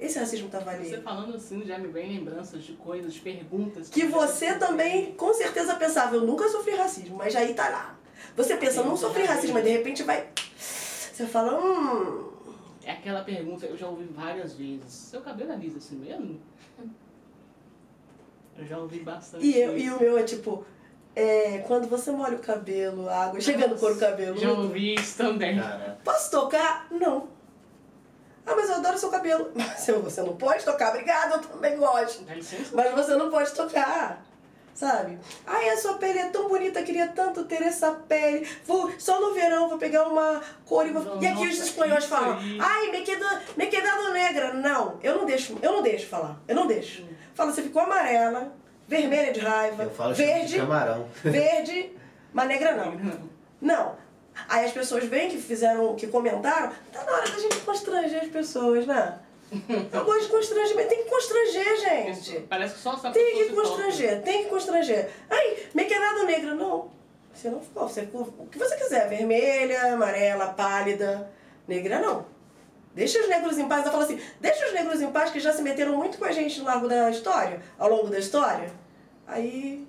Esse racismo tava ali. Você falando assim já me vem lembranças de coisas, perguntas. Que já você também, com certeza, pensava, eu nunca sofri racismo, mas aí tá lá. Você pensa, não sofri racismo, mas de repente vai. Você fala, hum. É aquela pergunta, eu já ouvi várias vezes. Seu cabelo é liso assim mesmo? Eu já ouvi bastante. E, eu, e o meu é tipo, é, quando você molha o cabelo, a água chega no couro cabeludo. Já ouvi isso também. Cara, Posso tocar? Não. Ah, mas eu adoro seu cabelo. Mas você não pode tocar, obrigada, eu também gosto. Dá licença? Mas você não pode tocar. Sabe? Ai, a sua pele é tão bonita, queria tanto ter essa pele. Vou, só no verão vou pegar uma cor e vou... Não, e aqui os nossa, espanhóis isso falam, aí. ai, me quedado, me quedado negra. Não, eu não deixo, eu não deixo falar, eu não deixo. Fala, você ficou amarela, vermelha de raiva, Eu falo chama de verde, camarão. verde, mas negra não. Não. Aí as pessoas vêm que fizeram, que comentaram, tá na hora da gente constranger as pessoas, né? Eu gosto de constrangimento, tem que constranger, gente. Parece que só essa Tem que constranger, tem que constranger. Aí, me quebrado negro, não. Você não ficou, você ficou o que você quiser, vermelha, amarela, pálida, negra não. Deixa os negros em paz, ela fala assim, deixa os negros em paz que já se meteram muito com a gente no largo da história, ao longo da história. Aí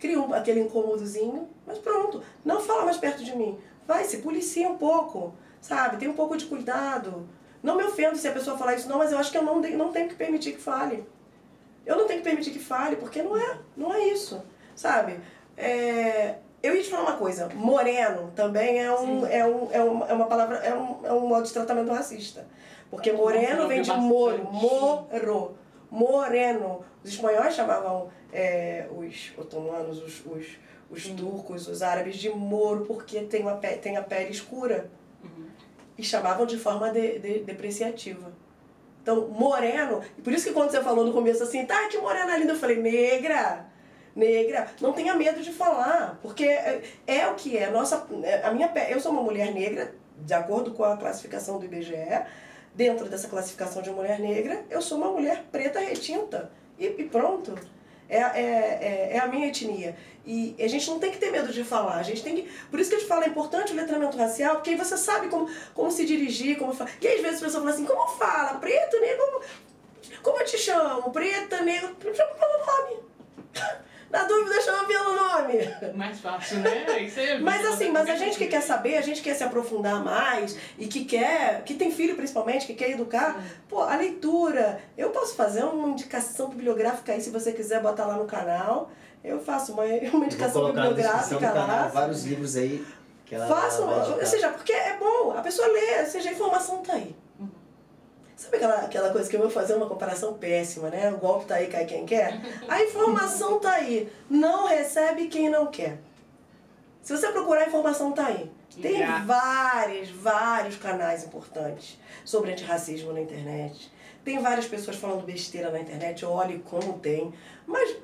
cria um, aquele incômodozinho, mas pronto, não fala mais perto de mim. Vai, se policia um pouco, sabe? Tem um pouco de cuidado. Não me ofendo se a pessoa falar isso, não, mas eu acho que eu não, não tenho que permitir que fale. Eu não tenho que permitir que fale, porque não é, não é isso, sabe? É, eu ia te falar uma coisa, moreno também é, um, é, um, é, um, é uma palavra, é um, é um modo de tratamento racista. Porque moreno vem de moro, moro, moreno. Os espanhóis chamavam é, os otomanos, os, os, os turcos, os árabes de moro, porque tem, uma pe- tem a pele escura. E chamavam de forma de, de- depreciativa. Então, moreno, e por isso que quando você falou no começo assim, tá, que morena linda, eu falei, negra, negra, não tenha medo de falar, porque é, é o que é. Nossa, é, a minha eu sou uma mulher negra, de acordo com a classificação do IBGE, dentro dessa classificação de mulher negra, eu sou uma mulher preta retinta. E, e pronto. É, é, é, é a minha etnia. E a gente não tem que ter medo de falar. A gente tem que. Por isso que eu te falo, é importante o letramento racial, porque aí você sabe como, como se dirigir, como falar. E às vezes a pessoa fala assim, como fala? Preto, negro, como, eu te chamo? Preta, negro, chama pelo nome. Na dúvida, chama pelo nome. Mais fácil, né? Isso é Mas assim, mas a gente que quer saber, a gente quer se aprofundar mais e que quer, que tem filho principalmente, que quer educar, pô, a leitura. Eu posso fazer uma indicação bibliográfica aí, se você quiser botar lá no canal. Eu faço uma, uma indicação bibliográfica canal lá. vários livros aí que ela Façam, ou seja, porque é bom, a pessoa lê, ou seja, a informação tá aí. Sabe aquela, aquela coisa que eu vou fazer uma comparação péssima, né? O golpe tá aí, cai quem quer? A informação tá aí. Não recebe quem não quer. Se você procurar, a informação tá aí. Tem Grátis. vários, vários canais importantes sobre antirracismo na internet. Tem várias pessoas falando besteira na internet, olhe como tem. Mas,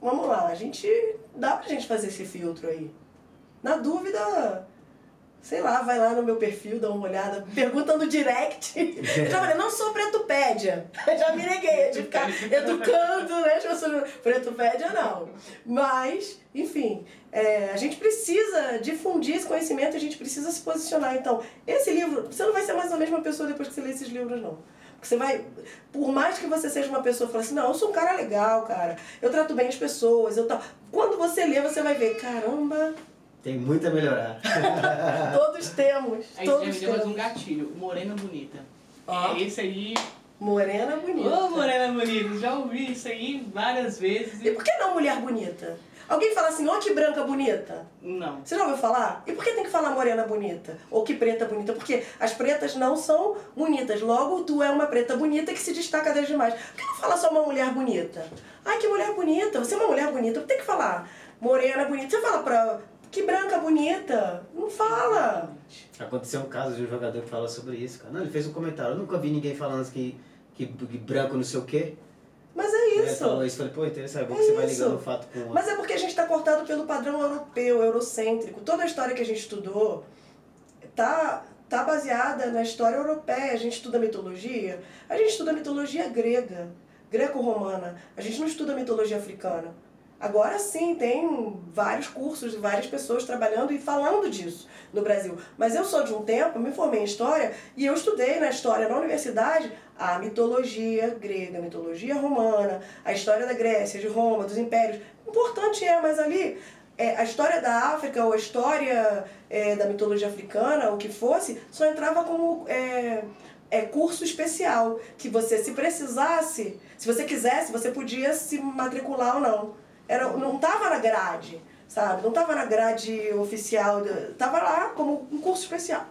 vamos lá, a gente. dá pra gente fazer esse filtro aí. Na dúvida, sei lá, vai lá no meu perfil, dá uma olhada, pergunta no direct. Eu já falei, não sou pretopédia. Já me neguei de ficar educando, né? as pessoas. Pretopédia não. Mas, enfim, é, a gente precisa difundir esse conhecimento, a gente precisa se posicionar. Então, esse livro, você não vai ser mais a mesma pessoa depois que você ler esses livros, não. Porque você vai, por mais que você seja uma pessoa que fala assim, não, eu sou um cara legal, cara, eu trato bem as pessoas, eu tal. Quando você lê, você vai ver, caramba, Tem muito a melhorar. todos temos, Aí já me todos deu mais um gatilho. Morena bonita. Ó. É esse aí. Morena bonita. Ô, morena bonita. Já ouvi isso aí várias vezes. E por que não mulher bonita? Alguém fala assim, ó que branca bonita. Não. Você já ouviu falar? E por que tem que falar morena bonita? Ou que preta bonita? Porque as pretas não são bonitas. Logo, tu é uma preta bonita que se destaca das demais. Por que não fala só uma mulher bonita? Ai, que mulher bonita. Você é uma mulher bonita. Tem que falar morena bonita. Você fala pra... Que branca bonita. Não fala. Aconteceu um caso de um jogador que falou sobre isso, cara. Não, ele fez um comentário. Eu nunca vi ninguém falando que, que, que branco não sei o quê. Mas é Ele isso. falou isso. Falei, pô, interessante. É bom É que você vai ligando um fato com o outro. Mas é porque a gente está cortado pelo padrão europeu, eurocêntrico. Toda a história que a gente estudou tá, tá baseada na história europeia. A gente estuda mitologia, a gente estuda mitologia grega, greco-romana. A gente não estuda mitologia africana. Agora sim, tem vários cursos, várias pessoas trabalhando e falando disso no Brasil. Mas eu sou de um tempo, me formei em História e eu estudei na História na universidade a mitologia grega, a mitologia romana, a história da Grécia, de Roma, dos impérios. Importante é, mas ali é, a história da África ou a história é, da mitologia africana, o que fosse, só entrava como é, é, curso especial, que você, se precisasse, se você quisesse, você podia se matricular ou não. Era, não estava na grade, sabe? Não estava na grade oficial, estava lá como um curso especial.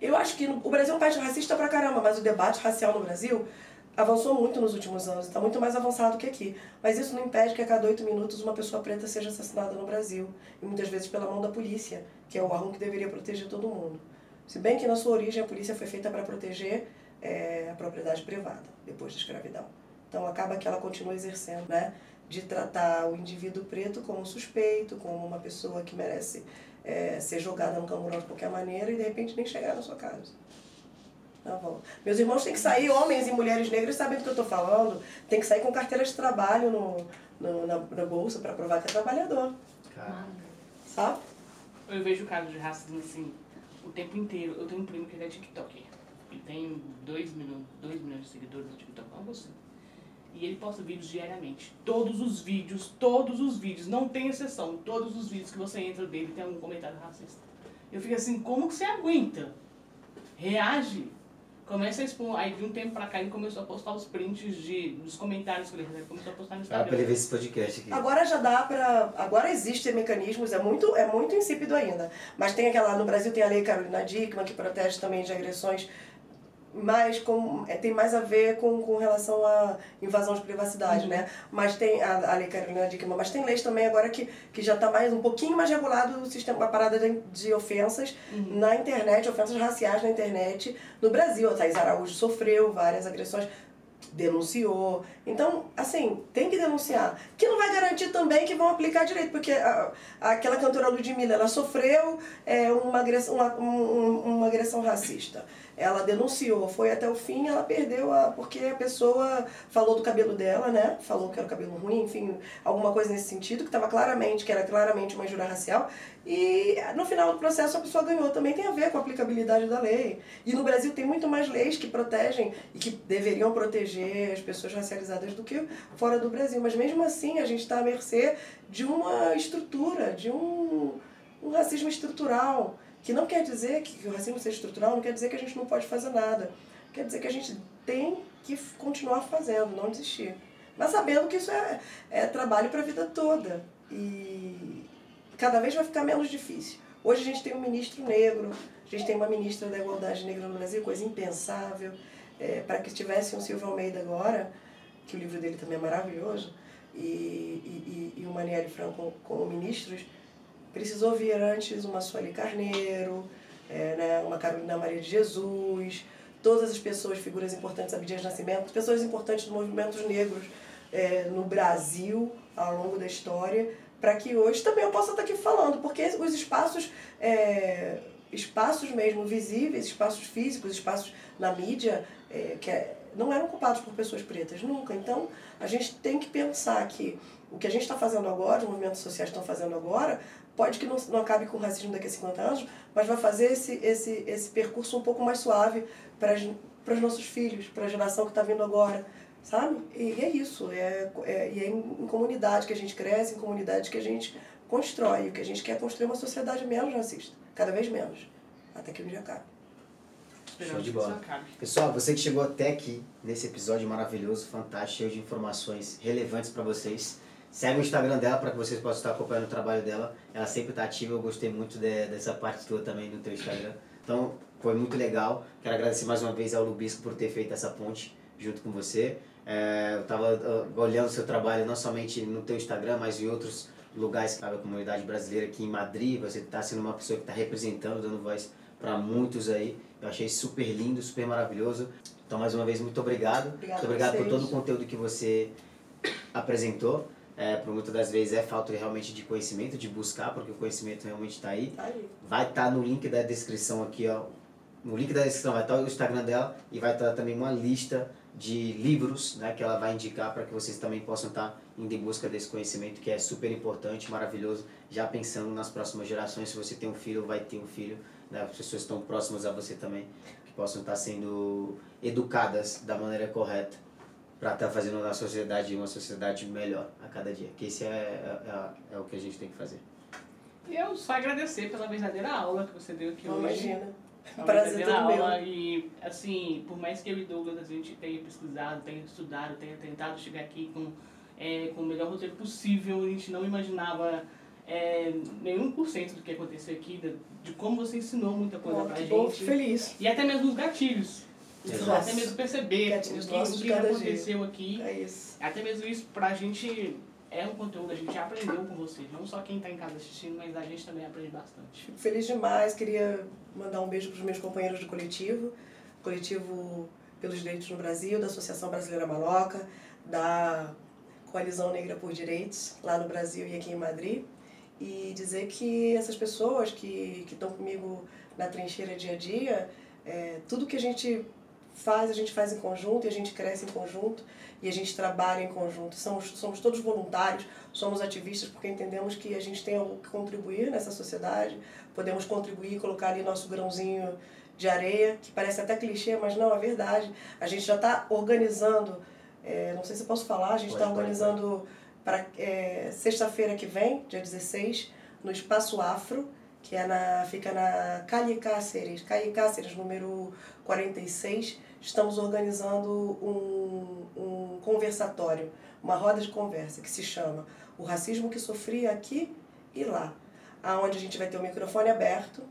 Eu acho que o Brasil é um país racista pra caramba, mas o debate racial no Brasil avançou muito nos últimos anos, está muito mais avançado que aqui. Mas isso não impede que a cada oito minutos uma pessoa preta seja assassinada no Brasil. E muitas vezes pela mão da polícia, que é o órgão que deveria proteger todo mundo. Se bem que na sua origem a polícia foi feita para proteger é, a propriedade privada, depois da escravidão. Então acaba que ela continua exercendo, né? De tratar o indivíduo preto como suspeito, como uma pessoa que merece é, ser jogada no camburão de qualquer maneira e de repente nem chegar na sua casa. Tá bom. Meus irmãos têm que sair, homens e mulheres negras sabem do que eu estou falando, tem que sair com carteira de trabalho no, no na, na, bolsa para provar que é trabalhador. Cara. Sabe? Eu vejo casos de racismo assim o tempo inteiro. Eu tenho um primo que ele é TikToker. Ele tem 2 milhões, dois milhões de seguidores no TikTok, algo assim. E ele posta vídeos diariamente. Todos os vídeos, todos os vídeos, não tem exceção. Todos os vídeos que você entra dele tem algum comentário racista. Eu fico assim, como que você aguenta? Reage. Começa a expor. Aí de um tempo pra cá ele começou a postar os prints de, dos comentários que ele recebe. Começou a postar no Ah, Instagram. pra ele ver esse podcast aqui. Agora já dá para, agora existem mecanismos, é muito, é muito insípido ainda. Mas tem aquela no Brasil tem a lei Carolina Dickmann que protege também de agressões mais com, é, tem mais a ver com, com relação à invasão de privacidade, Uhum. né? Mas tem a, a lei Carolina Dickmann, mas tem leis também agora que, que já está mais um pouquinho mais regulado o sistema, a parada de, de ofensas Uhum. na internet, ofensas raciais na internet no Brasil. A Thais Araújo sofreu várias agressões, denunciou. Então, assim, tem que denunciar. Que não vai garantir também que vão aplicar direito, porque a, aquela cantora Ludmilla, ela sofreu é, uma, agressão, uma, um- uma agressão racista. Ela denunciou, foi até o fim, ela perdeu a, porque a pessoa falou do cabelo dela, né? Falou que era o cabelo ruim, enfim, alguma coisa nesse sentido, que estava claramente, que era claramente uma injúria racial. E no final do processo a pessoa ganhou. Também tem a ver com a aplicabilidade da lei. E no Brasil tem muito mais leis que protegem e que deveriam proteger as pessoas racializadas do que fora do Brasil. Mas mesmo assim a gente está à mercê de uma estrutura, de um, um racismo estrutural. Que não quer dizer que o racismo seja estrutural, não quer dizer que a gente não pode fazer nada. Quer dizer que a gente tem que continuar fazendo, não desistir. Mas sabendo que isso é, é trabalho para a vida toda. E cada vez vai ficar menos difícil. Hoje a gente tem um ministro negro, a gente tem uma ministra da Igualdade Negra no Brasil, coisa impensável. É, para que tivesse um Silvio Almeida agora, que o livro dele também é maravilhoso, e, e, e, o Maniele Franco como ministros, precisou vir antes uma Sueli Carneiro, é, né, uma Carolina Maria de Jesus, todas as pessoas, figuras importantes, Abdias Nascimento, pessoas importantes dos movimentos negros é, no Brasil ao longo da história, para que hoje também eu possa estar aqui falando, porque os espaços, é, espaços mesmo visíveis, espaços físicos, espaços na mídia, é, que é- não eram ocupados por pessoas pretas, nunca. Então, a gente tem que pensar que o que a gente está fazendo agora, os movimentos sociais estão fazendo agora, pode que não, não acabe com o racismo daqui a 50 anos, mas vai fazer esse, esse, esse percurso um pouco mais suave para os nossos filhos, para a geração que está vindo agora, sabe? E, é isso, é, é, e é em, comunidade que a gente cresce, em comunidade que a gente constrói, o que a gente quer é construir uma sociedade menos racista, cada vez menos, até que um dia acabe. Show de bola. Pessoal, você que chegou até aqui nesse episódio maravilhoso, fantástico, cheio de informações relevantes para vocês. Segue o Instagram dela para que vocês possam estar acompanhando o trabalho dela. Ela sempre está ativa, eu gostei muito de- dessa parte tua também do teu Instagram. Então, foi muito legal. Quero agradecer mais uma vez ao Lubisco por ter feito essa ponte junto com você. É, eu estava olhando o seu trabalho não somente no teu Instagram, mas em outros lugares da comunidade brasileira aqui em Madrid. Você está sendo uma pessoa que está representando, dando voz para muitos aí. Eu achei super lindo, super maravilhoso. Então, mais uma vez, muito obrigado. Obrigada muito a obrigado por todo o conteúdo que você apresentou. É, por muitas das vezes é falta realmente de conhecimento, de buscar, porque o conhecimento realmente está aí. Tá aí. Vai estar no link da descrição aqui, ó. No link da descrição vai estar o Instagram dela e vai estar também uma lista de livros né, que ela vai indicar para que vocês também possam estar indo em busca desse conhecimento que é super importante, maravilhoso, já pensando nas próximas gerações, se você tem um filho vai ter um filho, né, as pessoas estão próximas a você também, que possam estar sendo educadas da maneira correta para estar fazendo na sociedade uma sociedade melhor a cada dia, que esse é, é, é- é o que a gente tem que fazer. E eu só agradecer pela verdadeira aula que você deu aqui Não hoje. imagina. Prazer todo meu. aula e, assim, por mais que eu e Douglas a gente tenha pesquisado, tenha estudado, tenha tentado chegar aqui com, é, com o melhor roteiro possível, a gente não imaginava é, nenhum por cento do que aconteceu aqui, de, de como você ensinou muita coisa Ó, pra que gente. bom, feliz. E até mesmo os gatilhos. Exato. Até mesmo perceber Gatilhos o que, o que aconteceu aqui. É isso. Até mesmo isso pra gente é um conteúdo, a gente já aprendeu com vocês. Não só quem tá em casa assistindo, mas a gente também aprende bastante. Feliz demais. Queria mandar um beijo para os meus companheiros do coletivo, coletivo pelos direitos no Brasil, da Associação Brasileira Maloca, da Coalizão Negra por Direitos, lá no Brasil e aqui em Madrid. E dizer que essas pessoas que que estão comigo na trincheira dia a dia, é, tudo que a gente faz, a gente faz em conjunto e a gente cresce em conjunto e a gente trabalha em conjunto. Somos, somos todos voluntários, somos ativistas porque entendemos que a gente tem algo que contribuir nessa sociedade, podemos contribuir e colocar ali nosso grãozinho de areia, que parece até clichê, mas não, é verdade. A gente já está organizando, é, não sei se eu posso falar, a gente está organizando para é, sexta-feira que vem, dia 16, no Espaço Afro, que é na, fica na Calle Cáceres, Calle Cáceres, número 46. Estamos organizando um, um conversatório, uma roda de conversa que se chama O Racismo que Sofria Aqui e Lá, aonde a gente vai ter o microfone aberto,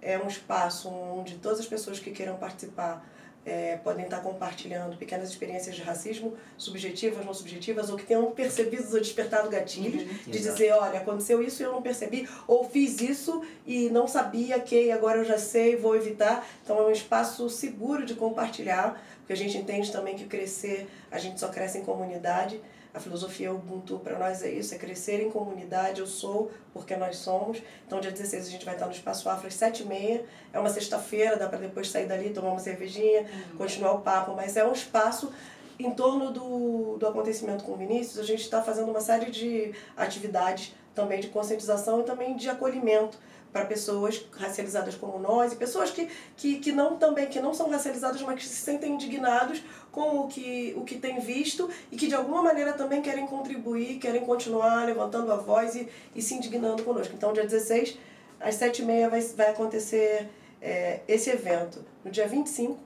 é um espaço onde todas as pessoas que queiram participar é, podem estar compartilhando pequenas experiências de racismo, subjetivas, não subjetivas, ou que tenham percebido ou despertado gatilhos, de Exato. dizer, olha, aconteceu isso e eu não percebi, ou fiz isso e não sabia que agora eu já sei, vou evitar. Então é um espaço seguro de compartilhar, porque a gente entende também que crescer, a gente só cresce em comunidade. A filosofia Ubuntu para nós é isso, é crescer em comunidade, eu sou porque nós somos. Então dia 16 a gente vai estar no Espaço Afro às 7h30, é uma sexta-feira, dá para depois sair dali, tomar uma cervejinha, continuar o papo, mas é um espaço em torno do, do acontecimento com o Vinícius, a gente está fazendo uma série de atividades também de conscientização e também de acolhimento para pessoas racializadas como nós e pessoas que, que, que não também que não são racializadas, mas que se sentem indignados com o que, o que têm visto e que de alguma maneira também querem contribuir, querem continuar levantando a voz e, e se indignando conosco. Então, dia 16, às 7h30 vai, vai acontecer é, esse evento. No dia 25,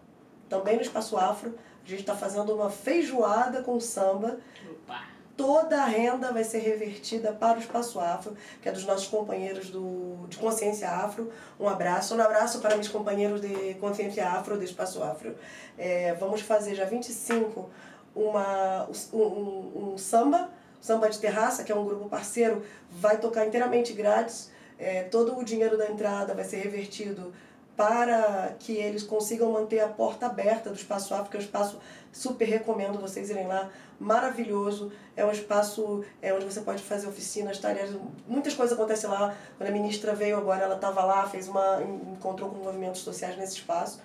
também no Espaço Afro, a gente está fazendo uma feijoada com samba. Opa! Toda a renda vai ser revertida para o Espaço Afro, que é dos nossos companheiros do, de Consciência Afro. Um abraço. Um abraço para meus companheiros de Consciência Afro, do Espaço Afro. É, vamos fazer já 25 uma, um, um, um samba, samba de terraça, que é um grupo parceiro, vai tocar inteiramente grátis. É, todo o dinheiro da entrada vai ser revertido para que eles consigam manter a porta aberta do Espaço que é um espaço super recomendo vocês irem lá, maravilhoso. É um espaço é, onde você pode fazer oficinas, talheres, muitas coisas acontecem lá. Quando a ministra veio agora, ela estava lá, fez uma encontrou com movimentos sociais nesse espaço.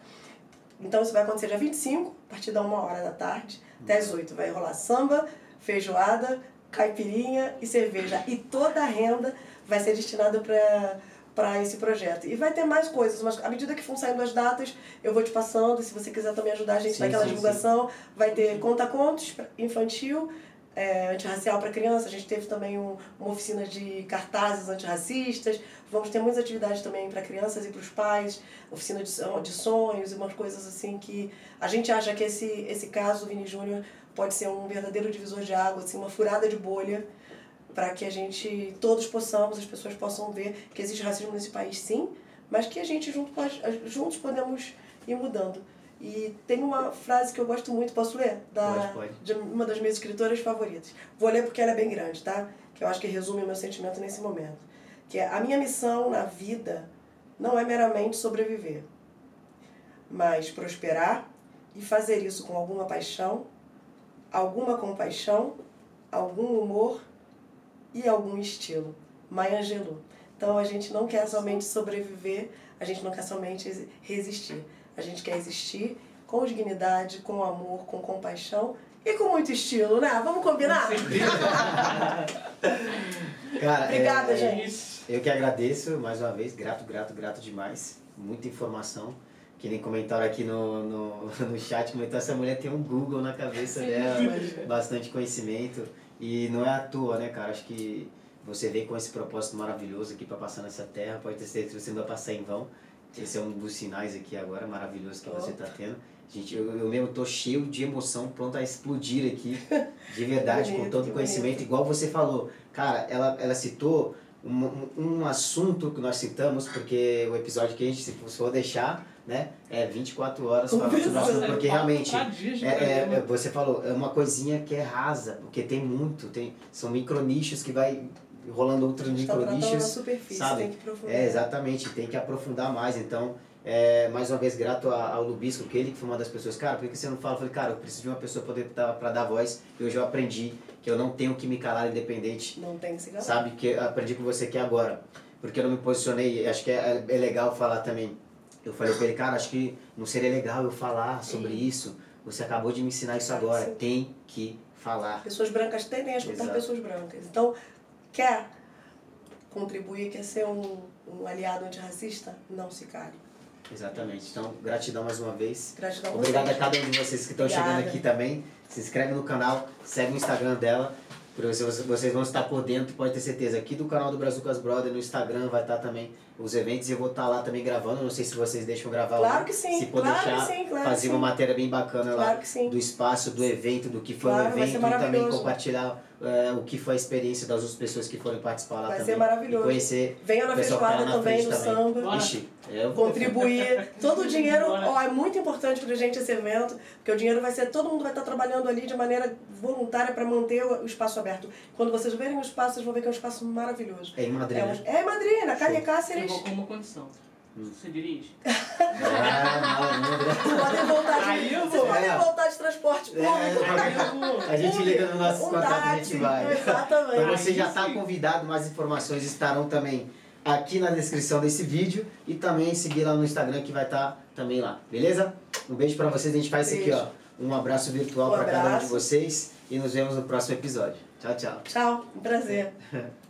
Então isso vai acontecer dia 25, a partir da uma hora da tarde, até as 8. Vai rolar samba, feijoada, caipirinha e cerveja. E toda a renda vai ser destinada para para esse projeto. E vai ter mais coisas, mas à medida que for saindo as datas, eu vou te passando. Se você quiser também ajudar a gente Sim, naquela sim, divulgação, vai ter conta-contos infantil, é, antirracial para criança. A gente teve também um, uma oficina de cartazes antirracistas. Vamos ter muitas atividades também para crianças e para os pais, oficina de, de sonhos e umas coisas assim que a gente acha que esse, esse caso, Vini Júnior, pode ser um verdadeiro divisor de água, assim, uma furada de bolha para que a gente todos possamos, as pessoas possam ver que existe racismo nesse país sim, mas que a gente junto juntos podemos ir mudando. E tem uma frase que eu gosto muito, posso ler? Da, Pode, pode. De uma das minhas escritoras favoritas. Vou ler porque ela é bem grande, tá? Que eu acho que resume o meu sentimento nesse momento. Que é, a minha missão na vida não é meramente sobreviver, mas prosperar e fazer isso com alguma paixão, alguma compaixão, algum humor e algum estilo. Maya Angelou. Então a gente não quer somente sobreviver, a gente não quer somente resistir. A gente quer existir com dignidade, com amor, com compaixão e com muito estilo, né? Vamos combinar? Com certeza. Cara, Obrigada, é, gente. Isso. Eu que agradeço mais uma vez, grato, grato, grato demais. Muita informação. Que nem comentaram aqui no, no, no chat, comentou essa mulher tem um Google na cabeça dela, bastante conhecimento. E não é à toa, né, cara? Acho que você veio com esse propósito maravilhoso aqui para passar nessa terra, pode ter certeza que você não vai passar em vão. Esse é um dos sinais aqui agora, maravilhoso que você está tendo. Gente, eu, eu mesmo tô cheio de emoção, pronto a explodir aqui, de verdade, com todo conhecimento, igual você falou. Cara, ela, ela citou um, um, assunto que nós citamos, porque o episódio que a gente, se for deixar, né, é 24 horas falando sobre o assunto, porque realmente, é, é, programa. é, você falou, é uma coisinha que é rasa, porque tem muito, tem, são micronichos que vai rolando outros tá micronichos. superfície, sabe? É, exatamente, tem que aprofundar mais. Então, é, mais uma vez, grato ao Lubisco, que ele que foi uma das pessoas, cara, por que você não fala? Eu falei, cara, eu preciso de uma pessoa poder dar, pra dar voz. E hoje eu aprendi que eu não tenho que me calar independente, Não tem que se gabar. sabe? Que eu aprendi com você que é agora. Porque eu não me posicionei, acho que é, é legal falar também. Eu falei pra ele, cara, acho que não seria legal eu falar sobre isso. Você acabou de me ensinar isso agora. sim. Tem que falar. Pessoas brancas tendem a escutar Exato. pessoas brancas. Então, quer contribuir, quer ser um, um aliado antirracista? Não se cale. Exatamente. Então, gratidão mais uma vez. Gratidão a Obrigado a cada um de vocês que estão Obrigada. chegando aqui também. Se inscreve no canal, segue o Instagram dela. Vocês vão estar por dentro, pode ter certeza. Aqui do canal do Brazucas Brother, no Instagram, vai estar também os eventos e eu vou estar lá também gravando. Não sei se vocês deixam gravar Claro lá. que sim, Se for claro deixar, que sim, claro que fazer sim. uma matéria bem bacana lá Claro que sim. do espaço, do evento, do que foi Claro, o vai evento e também compartilhar é, o que foi a experiência das outras pessoas que foram participar lá Vai também. ser maravilhoso. E conhecer Venha na tá lá feijoada na também, no também. samba. Ixi, eu vou Contribuir. Todo o dinheiro ó, é muito importante pra gente esse evento, porque o dinheiro vai ser. Todo mundo vai estar trabalhando ali de maneira voluntária para manter o espaço aberto. Quando vocês verem o espaço, vocês vão ver que é um espaço maravilhoso. É em Madrid, É, né? um- é Madrid, na Calle Eu Cáceres. Com uma condição. Você dirige? Ah, não, não, Vocês podem voltar de, Aí eu vocês vou. podem É. voltar de transporte É, público. Vou. A gente liga no nosso Um contato e a gente vai. Exatamente. Então você já está convidado, mais informações estarão também aqui na descrição desse vídeo e também seguir lá no Instagram que vai estar também lá, beleza? Um beijo pra vocês, a gente faz isso aqui, ó. Um abraço virtual Um pra cada um de vocês e nos vemos no próximo episódio. Tchau, tchau. Tchau, um prazer.